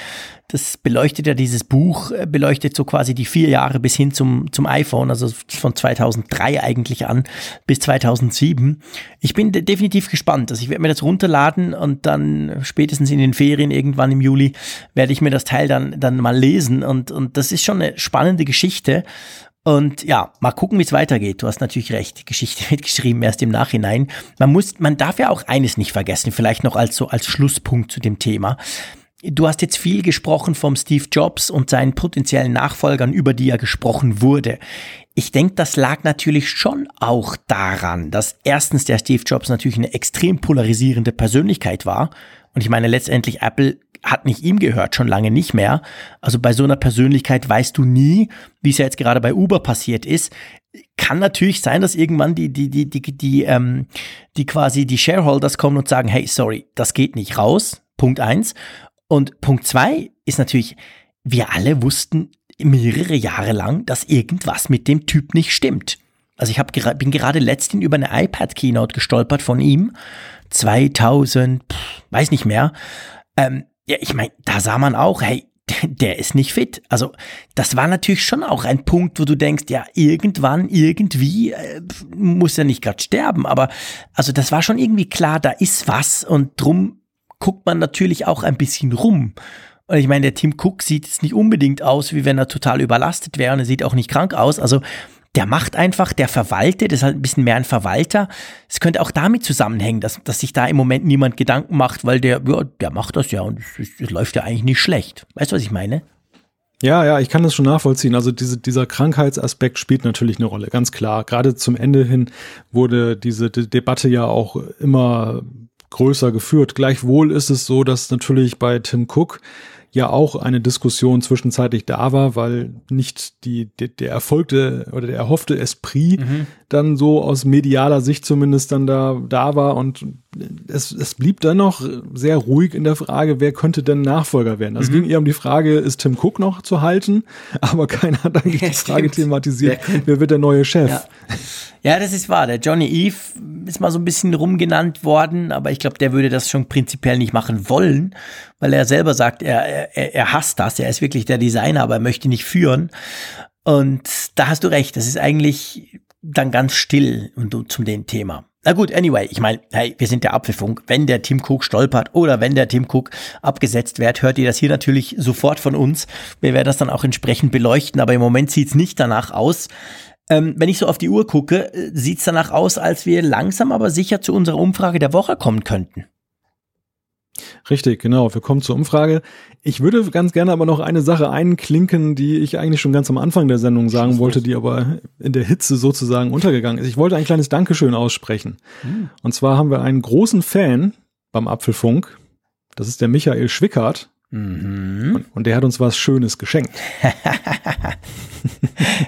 Das beleuchtet ja dieses Buch, äh, beleuchtet so quasi die vier Jahre bis hin zum, zum iPhone, also von 2003 eigentlich an bis 2007. Ich bin de definitiv gespannt. Also ich werde mir das runterladen und dann spätestens in den Ferien irgendwann im Juli werde ich mir das Teil dann, dann mal lesen und, und das ist schon eine spannende Geschichte. Und ja, mal gucken, wie es weitergeht. Du hast natürlich recht. Die Geschichte [LAUGHS] wird geschrieben erst im Nachhinein. Man muss, man darf ja auch eines nicht vergessen, vielleicht noch als so als Schlusspunkt zu dem Thema. Du hast jetzt viel gesprochen vom Steve Jobs und seinen potenziellen Nachfolgern, über die er gesprochen wurde. Ich denke, das lag natürlich schon auch daran, dass erstens der Steve Jobs natürlich eine extrem polarisierende Persönlichkeit war. Und ich meine, letztendlich Apple hat nicht ihm gehört, schon lange nicht mehr. Also bei so einer Persönlichkeit weißt du nie, wie es ja jetzt gerade bei Uber passiert ist. Kann natürlich sein, dass irgendwann die, die, die, die, die, ähm, die quasi die Shareholders kommen und sagen, hey, sorry, das geht nicht raus. Punkt eins. Und Punkt zwei ist natürlich, wir alle wussten mehrere Jahre lang, dass irgendwas mit dem Typ nicht stimmt. Also ich hab, bin gerade letztens über eine iPad-Keynote gestolpert von ihm. 2000, pff, weiß nicht mehr. Ähm, ja, ich meine, da sah man auch, hey, [LAUGHS] der ist nicht fit. Also das war natürlich schon auch ein Punkt, wo du denkst, ja, irgendwann, irgendwie äh, muss er nicht gerade sterben. Aber also das war schon irgendwie klar, da ist was und drum guckt man natürlich auch ein bisschen rum. Und ich meine, der Tim Cook sieht jetzt nicht unbedingt aus, wie wenn er total überlastet wäre und er sieht auch nicht krank aus. Also der macht einfach, der verwaltet, ist halt ein bisschen mehr ein Verwalter. Es könnte auch damit zusammenhängen, dass, dass sich da im Moment niemand Gedanken macht, weil der, ja, der macht das ja und es, es läuft ja eigentlich nicht schlecht. Weißt du, was ich meine? Ja, ja, ich kann das schon nachvollziehen. Also diese, dieser Krankheitsaspekt spielt natürlich eine Rolle, ganz klar. Gerade zum Ende hin wurde diese De Debatte ja auch immer größer geführt. Gleichwohl ist es so, dass natürlich bei Tim Cook ja auch eine Diskussion zwischenzeitlich da war, weil nicht die, die der erfolgte oder der erhoffte Esprit mhm. dann so aus medialer Sicht zumindest dann da, da war und es, es blieb dann noch sehr ruhig in der Frage, wer könnte denn Nachfolger werden. Also mhm. ging eher um die Frage, ist Tim Cook noch zu halten? [LAUGHS] Aber keiner hat eigentlich ja, die Frage thematisiert, wer, wer, wird der neue Chef? Ja. Ja, das ist wahr. Der Johnny Eve ist mal so ein bisschen rumgenannt worden, aber ich glaube, der würde das schon prinzipiell nicht machen wollen, weil er selber sagt, er, er, er hasst das. Er ist wirklich der Designer, aber er möchte nicht führen. Und da hast du recht. Das ist eigentlich dann ganz still und zum dem Thema. Na gut, anyway, ich meine, hey, wir sind der Apfelfunk. Wenn der Tim Cook stolpert oder wenn der Tim Cook abgesetzt wird, hört ihr das hier natürlich sofort von uns. Wir werden das dann auch entsprechend beleuchten, aber im Moment sieht's nicht danach aus. Ähm, wenn ich so auf die Uhr gucke, äh, sieht es danach aus, als wir langsam aber sicher zu unserer Umfrage der Woche kommen könnten. Richtig, genau. Wir kommen zur Umfrage. Ich würde ganz gerne aber noch eine Sache einklinken, die ich eigentlich schon ganz am Anfang der Sendung sagen wollte, die aber in der Hitze sozusagen untergegangen ist. Ich wollte ein kleines Dankeschön aussprechen. Hm. Und zwar haben wir einen großen Fan beim Apfelfunk. Das ist der Michael Schwickert. Mhm. Und, und der hat uns was Schönes geschenkt. [LAUGHS]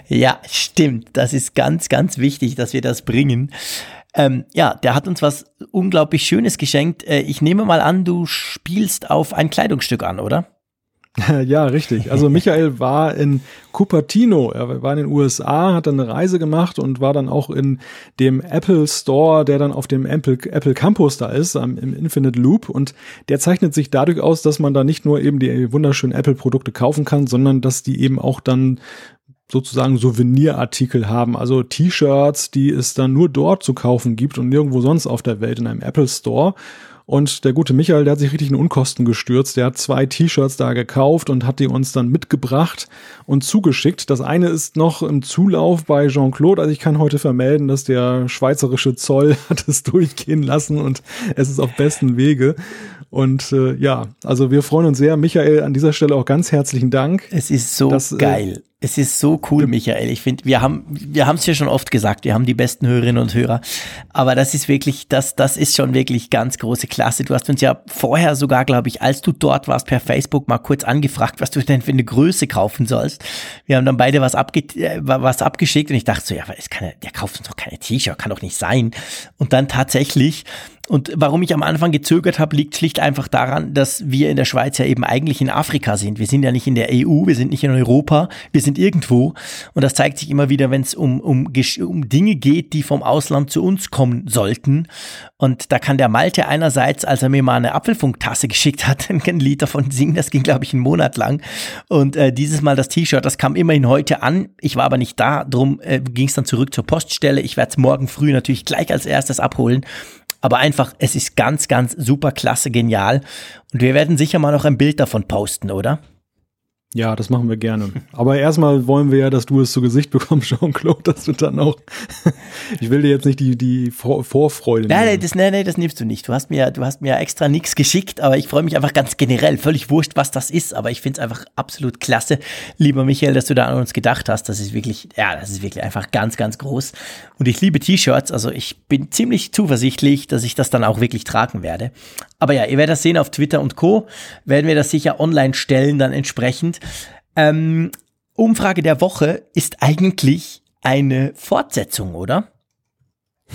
ja, stimmt. Das ist ganz, ganz wichtig, dass wir das bringen. Ähm, ja, der hat uns was unglaublich Schönes geschenkt. Äh, ich nehme mal an, du spielst auf ein Kleidungsstück an, oder? [LAUGHS] Ja, richtig. Also Michael war in Cupertino, er war in den USA, hat dann eine Reise gemacht und war dann auch in dem Apple Store, der dann auf dem Apple, Apple Campus da ist, im Infinite Loop. Und der zeichnet sich dadurch aus, dass man da nicht nur eben die wunderschönen Apple-Produkte kaufen kann, sondern dass die eben auch dann sozusagen Souvenirartikel haben, also T-Shirts, die es dann nur dort zu kaufen gibt und nirgendwo sonst auf der Welt in einem Apple Store. Und der gute Michael, der hat sich richtig in Unkosten gestürzt. Der hat zwei T-Shirts da gekauft und hat die uns dann mitgebracht und zugeschickt. Das eine ist noch im Zulauf bei Jean-Claude. Also ich kann heute vermelden, dass der schweizerische Zoll [LAUGHS] hat es durchgehen lassen und es ist auf besten Wege. Und äh, ja, also wir freuen uns sehr. Michael, an dieser Stelle auch ganz herzlichen Dank. Es ist so dass, äh, geil. Äh, es ist so cool, Michael. Ich finde, wir haben, wir haben es ja schon oft gesagt, wir haben die besten Hörerinnen und Hörer. Aber das ist wirklich, das, das ist schon wirklich ganz große Klasse. Du hast uns ja vorher sogar, glaube ich, als du dort warst, per Facebook mal kurz angefragt, was du denn für eine Größe kaufen sollst. Wir haben dann beide was, abge äh, was abgeschickt und ich dachte so, ja, es kann, der kauft uns doch keine T-Shirt, kann doch nicht sein. Und dann tatsächlich Und warum ich am Anfang gezögert habe, liegt schlicht einfach daran, dass wir in der Schweiz ja eben eigentlich in Afrika sind. Wir sind ja nicht in der EU, wir sind nicht in Europa, wir sind irgendwo. Und das zeigt sich immer wieder, wenn es um, um, um Dinge geht, die vom Ausland zu uns kommen sollten. Und da kann der Malte einerseits, als er mir mal eine Apfelfunktasse geschickt hat, [LAUGHS] ein Lied davon singen, das ging, glaube ich, einen Monat lang. Und äh, dieses Mal das T-Shirt, das kam immerhin heute an. Ich war aber nicht da, drum äh, ging es dann zurück zur Poststelle. Ich werde es morgen früh natürlich gleich als erstes abholen. Aber einfach, es ist ganz, ganz super klasse, genial. Und wir werden sicher mal noch ein Bild davon posten, oder? Ja, das machen wir gerne. Aber erstmal wollen wir ja, dass du es zu Gesicht bekommst, [LAUGHS] Jean-Claude, dass du dann auch. ich will dir jetzt nicht die, die Vor Vorfreude nein, nein, das, nein, nein, das nimmst du nicht. Du hast mir, du hast mir extra nichts geschickt, aber ich freue mich einfach ganz generell. Völlig wurscht, was das ist, aber ich finde es einfach absolut klasse, lieber Michael, dass du da an uns gedacht hast. Das ist wirklich, ja, das ist wirklich einfach ganz, ganz groß. Und ich liebe T-Shirts, also ich bin ziemlich zuversichtlich, dass ich das dann auch wirklich tragen werde. Aber ja, ihr werdet das sehen auf Twitter und Co. Werden wir das sicher online stellen, dann entsprechend. Ähm, Umfrage der Woche ist eigentlich eine Fortsetzung, oder?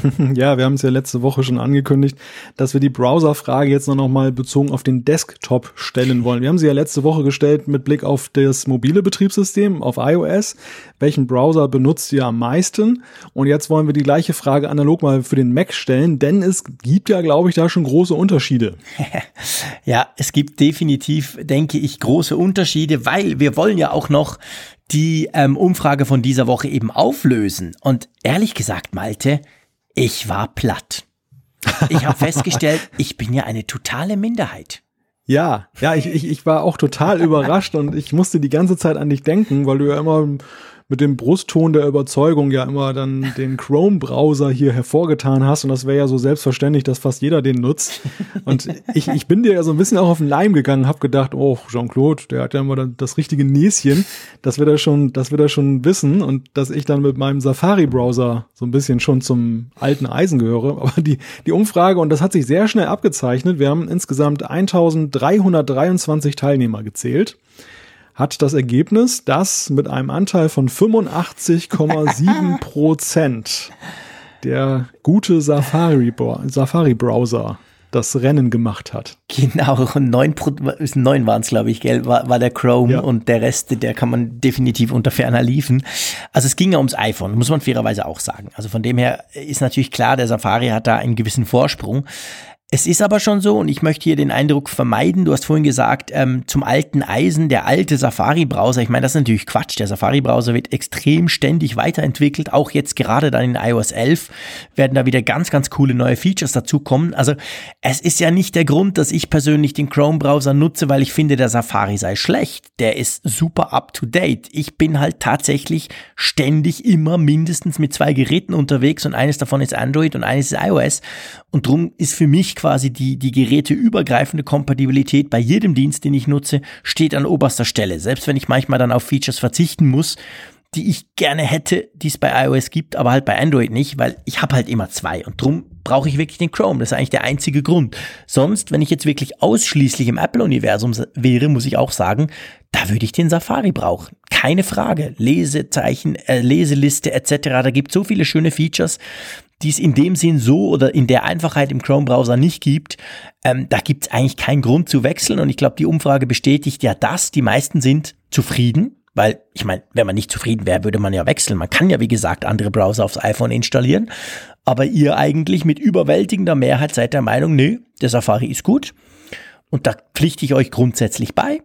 [LAUGHS] Ja, wir haben es ja letzte Woche schon angekündigt, dass wir die Browser-Frage jetzt noch mal bezogen auf den Desktop stellen wollen. Wir haben sie ja letzte Woche gestellt mit Blick auf das mobile Betriebssystem, auf iOS. Welchen Browser benutzt ihr am meisten? Und jetzt wollen wir die gleiche Frage analog mal für den Mac stellen, denn es gibt ja, glaube ich, da schon große Unterschiede. [LAUGHS] ja, es gibt definitiv, denke ich, große Unterschiede, weil wir wollen ja auch noch die ähm, Umfrage von dieser Woche eben auflösen. Und ehrlich gesagt, Malte, ich war platt. Ich habe [LAUGHS] festgestellt, ich bin ja eine totale Minderheit. Ja, ja, ich, ich, ich war auch total überrascht und ich musste die ganze Zeit an dich denken, weil du ja immer mit dem Brustton der Überzeugung ja immer dann den Chrome-Browser hier hervorgetan hast. Und das wäre ja so selbstverständlich, dass fast jeder den nutzt. Und ich, ich bin dir ja so ein bisschen auch auf den Leim gegangen, hab gedacht, oh, Jean-Claude, der hat ja immer das richtige Näschen, dass wir da schon, dass wir da schon wissen. Und dass ich dann mit meinem Safari-Browser so ein bisschen schon zum alten Eisen gehöre. Aber die, die Umfrage, und das hat sich sehr schnell abgezeichnet, wir haben insgesamt 1323 Teilnehmer gezählt hat das Ergebnis, dass mit einem Anteil von 85,7 Prozent der gute Safari-Browser Safari das Rennen gemacht hat. Genau, neun, neun waren es, glaube ich, gell, war, war der Chrome ja. und der Rest, der kann man definitiv unter ferner liefen. Also es ging ja ums iPhone, muss man fairerweise auch sagen. Also von dem her ist natürlich klar, der Safari hat da einen gewissen Vorsprung. Es ist aber schon so, und ich möchte hier den Eindruck vermeiden, du hast vorhin gesagt, ähm, zum alten Eisen, der alte Safari-Browser, ich meine, das ist natürlich Quatsch, der Safari-Browser wird extrem ständig weiterentwickelt, auch jetzt gerade dann in iOS 11 werden da wieder ganz, ganz coole neue Features dazukommen. Also es ist ja nicht der Grund, dass ich persönlich den Chrome-Browser nutze, weil ich finde, der Safari sei schlecht. Der ist super up-to-date. Ich bin halt tatsächlich ständig immer mindestens mit zwei Geräten unterwegs und eines davon ist Android und eines ist iOS und drum ist für mich quasi die, die geräteübergreifende Kompatibilität bei jedem Dienst, den ich nutze, steht an oberster Stelle. Selbst wenn ich manchmal dann auf Features verzichten muss, die ich gerne hätte, die es bei iOS gibt, aber halt bei Android nicht, weil ich habe halt immer zwei und drum brauche ich wirklich den Chrome. Das ist eigentlich der einzige Grund. Sonst, wenn ich jetzt wirklich ausschließlich im Apple-Universum wäre, muss ich auch sagen, da würde ich den Safari brauchen. Keine Frage. Lesezeichen, äh, Leseliste etc. Da gibt so viele schöne Features die es in dem Sinn so oder in der Einfachheit im Chrome-Browser nicht gibt, ähm, da gibt es eigentlich keinen Grund zu wechseln. Und ich glaube, die Umfrage bestätigt ja das. Die meisten sind zufrieden, weil ich meine, wenn man nicht zufrieden wäre, würde man ja wechseln. Man kann ja, wie gesagt, andere Browser aufs iPhone installieren. Aber ihr eigentlich mit überwältigender Mehrheit seid der Meinung, nö, der Safari ist gut. Und da pflichte ich euch grundsätzlich bei.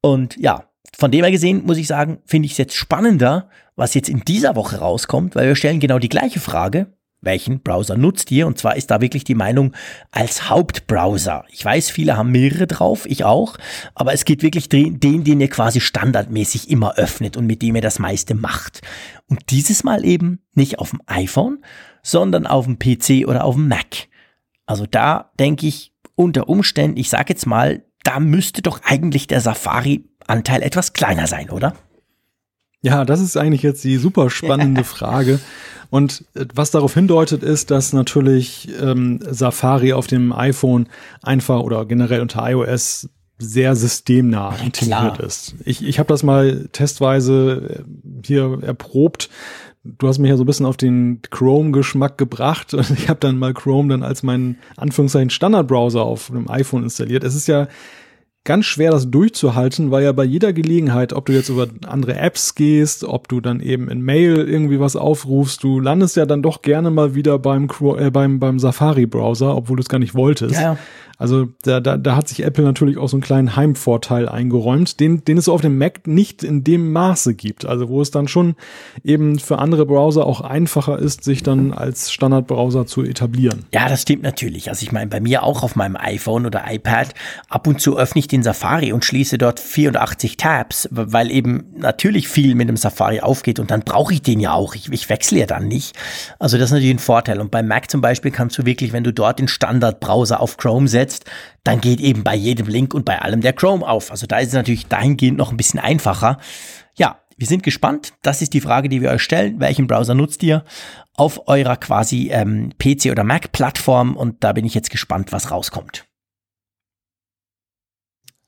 Und ja, von dem her gesehen muss ich sagen, finde ich es jetzt spannender, was jetzt in dieser Woche rauskommt, weil wir stellen genau die gleiche Frage welchen Browser nutzt ihr? Und zwar ist da wirklich die Meinung als Hauptbrowser. Ich weiß, viele haben mehrere drauf, ich auch, aber es geht wirklich den, den, ihr quasi standardmäßig immer öffnet und mit dem ihr das meiste macht. Und dieses Mal eben nicht auf dem iPhone, sondern auf dem PC oder auf dem Mac. Also da denke ich unter Umständen, ich sage jetzt mal, da müsste doch eigentlich der Safari-Anteil etwas kleiner sein, oder? Ja, das ist eigentlich jetzt die super spannende [LAUGHS] Frage. Und äh, was darauf hindeutet, ist, dass natürlich ähm, Safari auf dem iPhone einfach oder generell unter iOS sehr systemnah integriert ist. Ich, ich habe das mal testweise äh, hier erprobt du hast mich ja so ein bisschen auf den Chrome-Geschmack gebracht [LAUGHS] und ich habe dann mal Chrome dann als meinen Anführungszeichen Standardbrowser auf einem iPhone installiert. Es ist ja ganz schwer, das durchzuhalten, weil ja bei jeder Gelegenheit, ob du jetzt über andere Apps gehst, ob du dann eben in Mail irgendwie was aufrufst, du landest ja dann doch gerne mal wieder beim, äh, beim, beim Safari-Browser, obwohl du es gar nicht wolltest. Ja. Also da, da, da hat sich Apple natürlich auch so einen kleinen Heimvorteil eingeräumt, den, den es auf dem Mac nicht in dem Maße gibt. Also wo es dann schon eben für andere Browser auch einfacher ist, sich dann als Standardbrowser zu etablieren. Ja, das stimmt natürlich. Also ich meine, bei mir auch auf meinem iPhone oder iPad, ab und zu öffne ich den Safari und schließe dort 84 Tabs, weil eben natürlich viel mit dem Safari aufgeht und dann brauche ich den ja auch. Ich, ich wechsle ja dann nicht. Also das ist natürlich ein Vorteil. Und beim Mac zum Beispiel kannst du wirklich, wenn du dort den Standardbrowser auf Chrome setzt, setzt, dann geht eben bei jedem Link und bei allem der Chrome auf. Also da ist es natürlich dahingehend noch ein bisschen einfacher. Ja, wir sind gespannt. Das ist die Frage, die wir euch stellen. Welchen Browser nutzt ihr auf eurer quasi ähm, PC- oder Mac-Plattform? Und da bin ich jetzt gespannt, was rauskommt.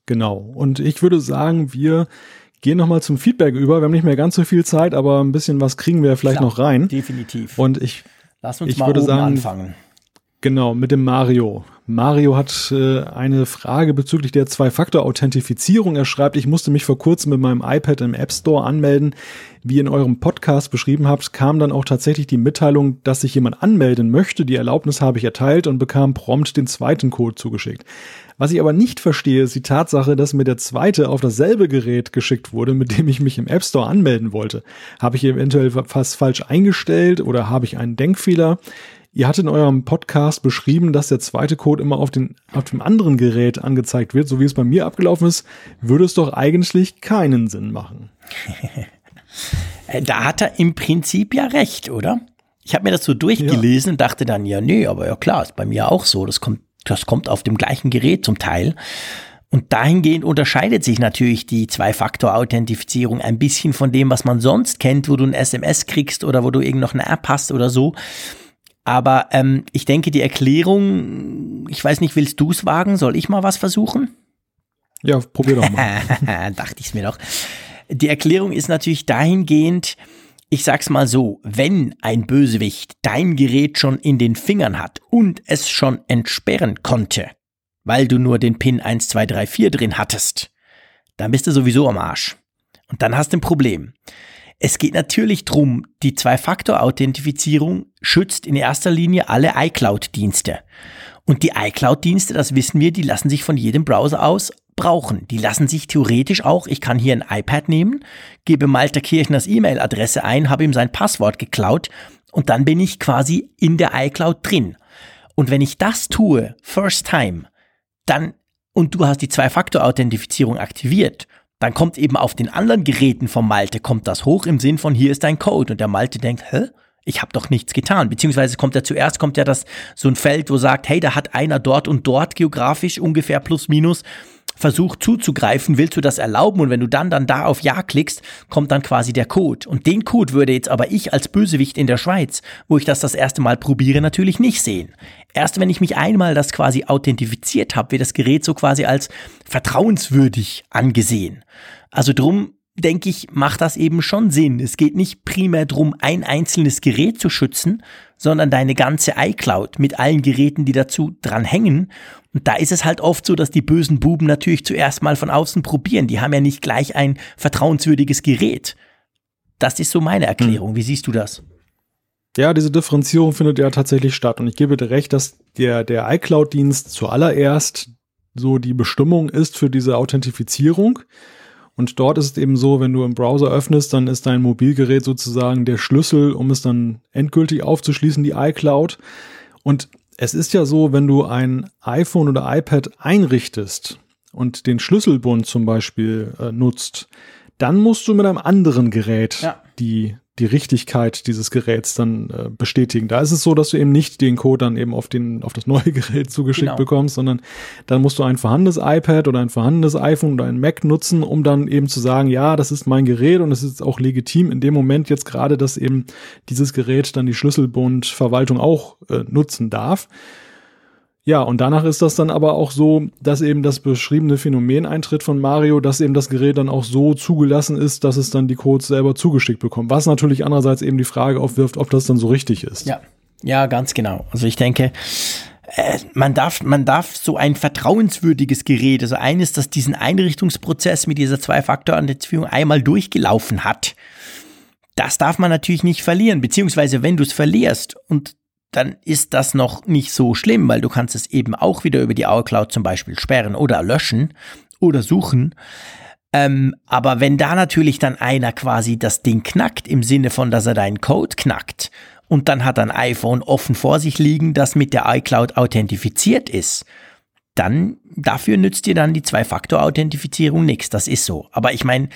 Genau. Und ich würde sagen, wir gehen nochmal zum Feedback über. Wir haben nicht mehr ganz so viel Zeit, aber ein bisschen was kriegen wir vielleicht Klar, noch rein. Definitiv. Und ich, Lass uns ich mal würde sagen, anfangen. Genau, mit dem Mario. Mario hat äh, eine Frage bezüglich der Zwei-Faktor-Authentifizierung. Er schreibt, ich musste mich vor kurzem mit meinem iPad im App Store anmelden. Wie ihr in eurem Podcast beschrieben habt, kam dann auch tatsächlich die Mitteilung, dass sich jemand anmelden möchte. Die Erlaubnis habe ich erteilt und bekam prompt den zweiten Code zugeschickt. Was ich aber nicht verstehe, ist die Tatsache, dass mir der zweite auf dasselbe Gerät geschickt wurde, mit dem ich mich im App Store anmelden wollte. Habe ich eventuell fast falsch eingestellt oder habe ich einen Denkfehler? Ihr hattet in eurem Podcast beschrieben, dass der zweite Code immer auf, den, auf dem anderen Gerät angezeigt wird, so wie es bei mir abgelaufen ist, würde es doch eigentlich keinen Sinn machen. [LAUGHS] Äh, da hat er im Prinzip ja recht, oder? Ich habe mir das so durchgelesen ja. und dachte dann, ja, nee, aber ja klar, ist bei mir auch so. Das kommt, das kommt auf dem gleichen Gerät zum Teil. Und dahingehend unterscheidet sich natürlich die Zwei-Faktor-Authentifizierung ein bisschen von dem, was man sonst kennt, wo du ein SMS kriegst oder wo du irgend noch eine App hast oder so. Aber ähm, ich denke, die Erklärung, ich weiß nicht, willst du es wagen? Soll ich mal was versuchen? Ja, probier doch mal. [LAUGHS] Dachte ich es mir doch. Die Erklärung ist natürlich dahingehend, ich sag's mal so, wenn ein Bösewicht dein Gerät schon in den Fingern hat und es schon entsperren konnte, weil du nur den Pin 1234 drin hattest, dann bist du sowieso am Arsch. Und dann hast du ein Problem. Es geht natürlich drum, die Zwei-Faktor-Authentifizierung schützt in erster Linie alle iCloud-Dienste. Und die iCloud-Dienste, das wissen wir, die lassen sich von jedem Browser aus brauchen. Die lassen sich theoretisch auch, ich kann hier ein iPad nehmen, gebe Malte Kirchners E-Mail-Adresse ein, habe ihm sein Passwort geklaut und dann bin ich quasi in der iCloud drin. Und wenn ich das tue, first time, dann, und du hast die Zwei-Faktor-Authentifizierung aktiviert dann kommt eben auf den anderen Geräten vom Malte, kommt das hoch im Sinn von hier ist dein Code und der Malte denkt, hä? Ich habe doch nichts getan. Beziehungsweise kommt ja zuerst kommt ja das so ein Feld, wo sagt, hey, da hat einer dort und dort geografisch ungefähr plus minus versucht zuzugreifen, willst du das erlauben und wenn du dann dann da auf Ja klickst, kommt dann quasi der Code. Und den Code würde jetzt aber ich als Bösewicht in der Schweiz, wo ich das das erste Mal probiere, natürlich nicht sehen. Erst wenn ich mich einmal das quasi authentifiziert habe, wird das Gerät so quasi als vertrauenswürdig angesehen. Also drum denke ich, macht das eben schon Sinn. Es geht nicht primär darum, ein einzelnes Gerät zu schützen, sondern deine ganze iCloud mit allen Geräten, die dazu dran hängen. Und da ist es halt oft so, dass die bösen Buben natürlich zuerst mal von außen probieren. Die haben ja nicht gleich ein vertrauenswürdiges Gerät. Das ist so meine Erklärung. Hm. Wie siehst du das? Ja, diese Differenzierung findet ja tatsächlich statt. Und ich gebe dir recht, dass der, der iCloud-Dienst zuallererst so die Bestimmung ist für diese Authentifizierung. Und dort ist es eben so, wenn du im Browser öffnest, dann ist dein Mobilgerät sozusagen der Schlüssel, um es dann endgültig aufzuschließen, die iCloud. Und es ist ja so, wenn du ein iPhone oder iPad einrichtest und den Schlüsselbund zum Beispiel äh, nutzt, dann musst du mit einem anderen Gerät ja. die die Richtigkeit dieses Geräts dann äh, bestätigen. Da ist es so, dass du eben nicht den Code dann eben auf den auf das neue [LAUGHS] Gerät zugeschickt genau. bekommst, sondern dann musst du ein vorhandenes iPad oder ein vorhandenes iPhone oder ein Mac nutzen, um dann eben zu sagen, ja, das ist mein Gerät und es ist auch legitim in dem Moment jetzt gerade, dass eben dieses Gerät dann die Schlüsselbundverwaltung auch äh, nutzen darf. Ja, und danach ist das dann aber auch so, dass eben das beschriebene Phänomen eintritt von Mario, dass eben das Gerät dann auch so zugelassen ist, dass es dann die Codes selber zugeschickt bekommt. Was natürlich andererseits eben die Frage aufwirft, ob das dann so richtig ist. Ja, ja, ganz genau. Also ich denke, äh, man darf, man darf so ein vertrauenswürdiges Gerät, also eines, das diesen Einrichtungsprozess mit dieser Zwei-Faktor-Authentifizierung einmal durchgelaufen hat, das darf man natürlich nicht verlieren. Beziehungsweise, wenn du es verlierst und dann ist das noch nicht so schlimm, weil du kannst es eben auch wieder über die iCloud zum Beispiel sperren oder löschen oder suchen. Ähm, aber wenn da natürlich dann einer quasi das Ding knackt, im Sinne von, dass er deinen Code knackt, und dann hat ein iPhone offen vor sich liegen, das mit der iCloud authentifiziert ist, dann dafür nützt dir dann die Zwei-Faktor-Authentifizierung nichts. Das ist so. Aber ich meine,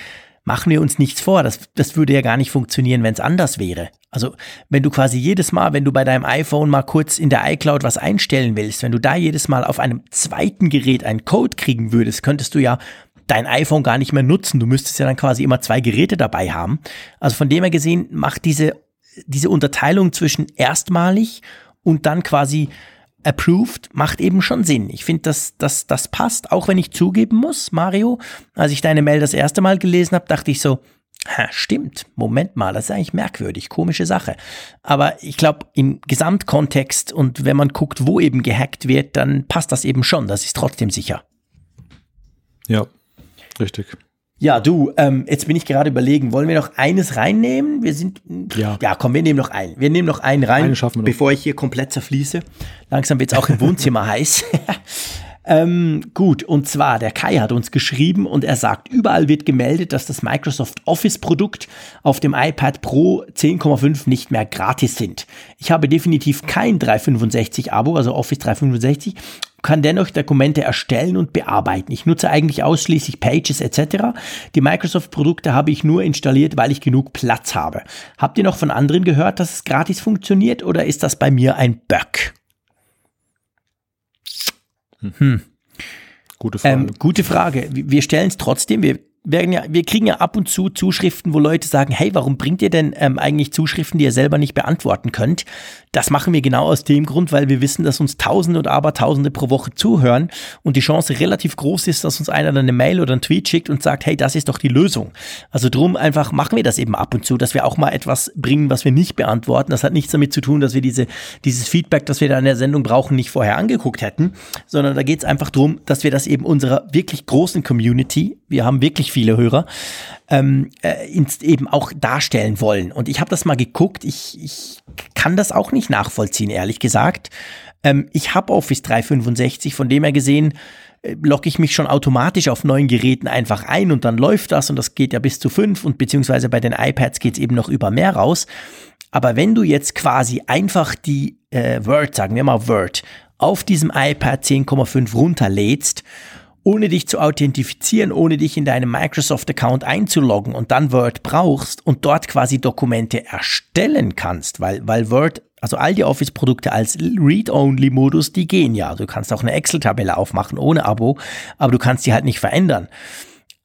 machen wir uns nichts vor. Das, das würde ja gar nicht funktionieren, wenn es anders wäre. Also wenn du quasi jedes Mal, wenn du bei deinem iPhone mal kurz in der iCloud was einstellen willst, wenn du da jedes Mal auf einem zweiten Gerät einen Code kriegen würdest, könntest du ja dein iPhone gar nicht mehr nutzen. Du müsstest ja dann quasi immer zwei Geräte dabei haben. Also von dem her gesehen macht diese, diese Unterteilung zwischen erstmalig und dann quasi approved macht eben schon Sinn. Ich finde, dass das, das passt, auch wenn ich zugeben muss, Mario, als ich deine Mail das erste Mal gelesen habe, dachte ich so, ha, stimmt, Moment mal, das ist eigentlich merkwürdig, komische Sache. Aber ich glaube, im Gesamtkontext und wenn man guckt, wo eben gehackt wird, dann passt das eben schon, das ist trotzdem sicher. Ja, richtig. Ja, du, ähm, jetzt bin ich gerade überlegen, wollen wir noch eines reinnehmen? Wir sind, ja, ja komm, wir nehmen noch einen. Wir nehmen noch einen rein, schaffen wir noch. bevor ich hier komplett zerfließe. Langsam wird's auch im Wohnzimmer [LAUGHS] heiß. [LAUGHS] ähm, gut, und zwar, der Kai hat uns geschrieben und er sagt, überall wird gemeldet, dass das Microsoft Office Produkt auf dem iPad Pro 10,5 nicht mehr gratis sind. Ich habe definitiv kein 365 Abo, also Office 365 kann dennoch Dokumente erstellen und bearbeiten. Ich nutze eigentlich ausschließlich Pages etc. Die Microsoft-Produkte habe ich nur installiert, weil ich genug Platz habe. Habt ihr noch von anderen gehört, dass es gratis funktioniert oder ist das bei mir ein Bug? Hm. Gute Frage. Ähm, gute Frage. Wir stellen es trotzdem. Wir werden ja, wir kriegen ja ab und zu Zuschriften, wo Leute sagen, hey, warum bringt ihr denn ähm, eigentlich Zuschriften, die ihr selber nicht beantworten könnt? Das machen wir genau aus dem Grund, weil wir wissen, dass uns Tausende und Abertausende pro Woche zuhören und die Chance relativ groß ist, dass uns einer dann eine Mail oder einen Tweet schickt und sagt, hey, das ist doch die Lösung. Also drum einfach machen wir das eben ab und zu, dass wir auch mal etwas bringen, was wir nicht beantworten. Das hat nichts damit zu tun, dass wir diese, dieses Feedback, das wir da in der Sendung brauchen, nicht vorher angeguckt hätten, sondern da geht es einfach darum, dass wir das eben unserer wirklich großen Community, wir haben wirklich viele Hörer, ähm, äh, eben auch darstellen wollen. Und ich habe das mal geguckt, ich, ich kann das auch nicht nachvollziehen, ehrlich gesagt. Ähm, ich habe Office 365, von dem her gesehen, äh, logge ich mich schon automatisch auf neuen Geräten einfach ein und dann läuft das und das geht ja bis zu fünf und beziehungsweise bei den iPads geht es eben noch über mehr raus. Aber wenn du jetzt quasi einfach die äh, Word, sagen wir mal Word, auf diesem iPad 10,5 runterlädst ohne dich zu authentifizieren, ohne dich in deinem Microsoft-Account einzuloggen und dann Word brauchst und dort quasi Dokumente erstellen kannst, weil, weil Word, also all die Office-Produkte als Read-Only-Modus, die gehen ja. Du kannst auch eine Excel-Tabelle aufmachen ohne Abo, aber du kannst die halt nicht verändern.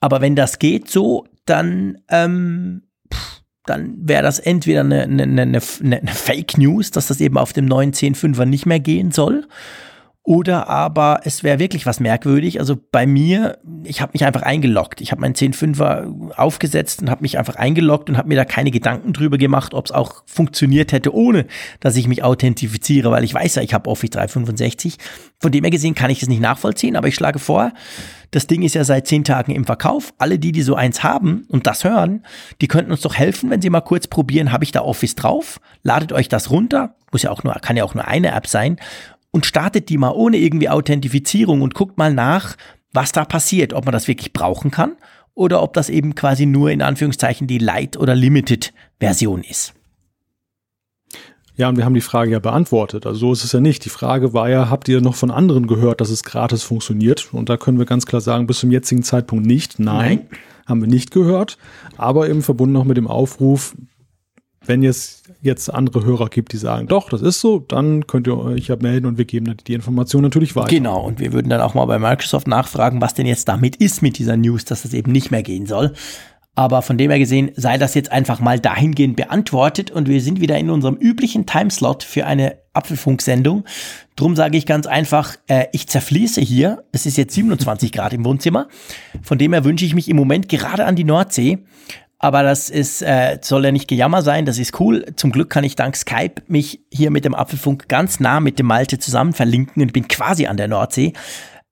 Aber wenn das geht so, dann, ähm, dann wäre das entweder eine, eine, eine, eine Fake News, dass das eben auf dem neuen 10.5er nicht mehr gehen soll oder aber es wäre wirklich was merkwürdig. Also bei mir, ich habe mich einfach eingeloggt. Ich habe meinen 10.5er aufgesetzt und habe mich einfach eingeloggt und habe mir da keine Gedanken drüber gemacht, ob es auch funktioniert hätte, ohne dass ich mich authentifiziere, weil ich weiß ja, ich habe Office 365. Von dem her gesehen kann ich es nicht nachvollziehen, aber ich schlage vor, das Ding ist ja seit zehn Tagen im Verkauf. Alle die, die so eins haben und das hören, die könnten uns doch helfen, wenn sie mal kurz probieren, habe ich da Office drauf? Ladet euch das runter. Muss ja auch nur, kann ja auch nur eine App sein und startet die mal ohne irgendwie Authentifizierung und guckt mal nach, was da passiert, ob man das wirklich brauchen kann oder ob das eben quasi nur in Anführungszeichen die Light- oder Limited-Version ist. Ja, und wir haben die Frage ja beantwortet. Also so ist es ja nicht. Die Frage war ja, habt ihr noch von anderen gehört, dass es gratis funktioniert? Und da können wir ganz klar sagen, bis zum jetzigen Zeitpunkt nicht. Nein, Nein. haben wir nicht gehört. Aber eben verbunden noch mit dem Aufruf, wenn es jetzt andere Hörer gibt, die sagen, doch, das ist so, dann könnt ihr euch ja melden und wir geben dann die Information natürlich weiter. Genau, und wir würden dann auch mal bei Microsoft nachfragen, was denn jetzt damit ist mit dieser News, dass das eben nicht mehr gehen soll. Aber von dem her gesehen sei das jetzt einfach mal dahingehend beantwortet und wir sind wieder in unserem üblichen Timeslot für eine Apfelfunksendung. Drum sage ich ganz einfach, äh, ich zerfließe hier. Es ist jetzt 27 Grad im Wohnzimmer. Von dem her wünsche ich mich im Moment gerade an die Nordsee. Aber das ist, äh, soll ja nicht gejammer sein, das ist cool. Zum Glück kann ich dank Skype mich hier mit dem Apfelfunk ganz nah mit dem Malte zusammen verlinken und bin quasi an der Nordsee.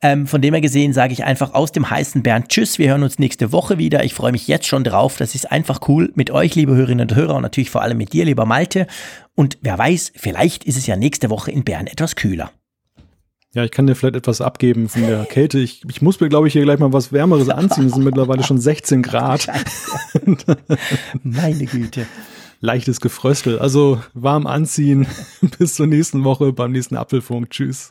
Ähm, von dem her gesehen sage ich einfach aus dem heißen Bern Tschüss. Wir hören uns nächste Woche wieder. Ich freue mich jetzt schon drauf. Das ist einfach cool mit euch, liebe Hörerinnen und Hörer und natürlich vor allem mit dir, lieber Malte. Und wer weiß, vielleicht ist es ja nächste Woche in Bern etwas kühler. Ja, ich kann dir vielleicht etwas abgeben von der Kälte. Ich, ich muss mir, glaube ich, hier gleich mal was Wärmeres [LAUGHS] anziehen. Es sind mittlerweile schon 16 Grad. Meine Güte. Leichtes Gefröstel. Also warm anziehen. [LAUGHS] Bis zur nächsten Woche beim nächsten Apfelfunk. Tschüss.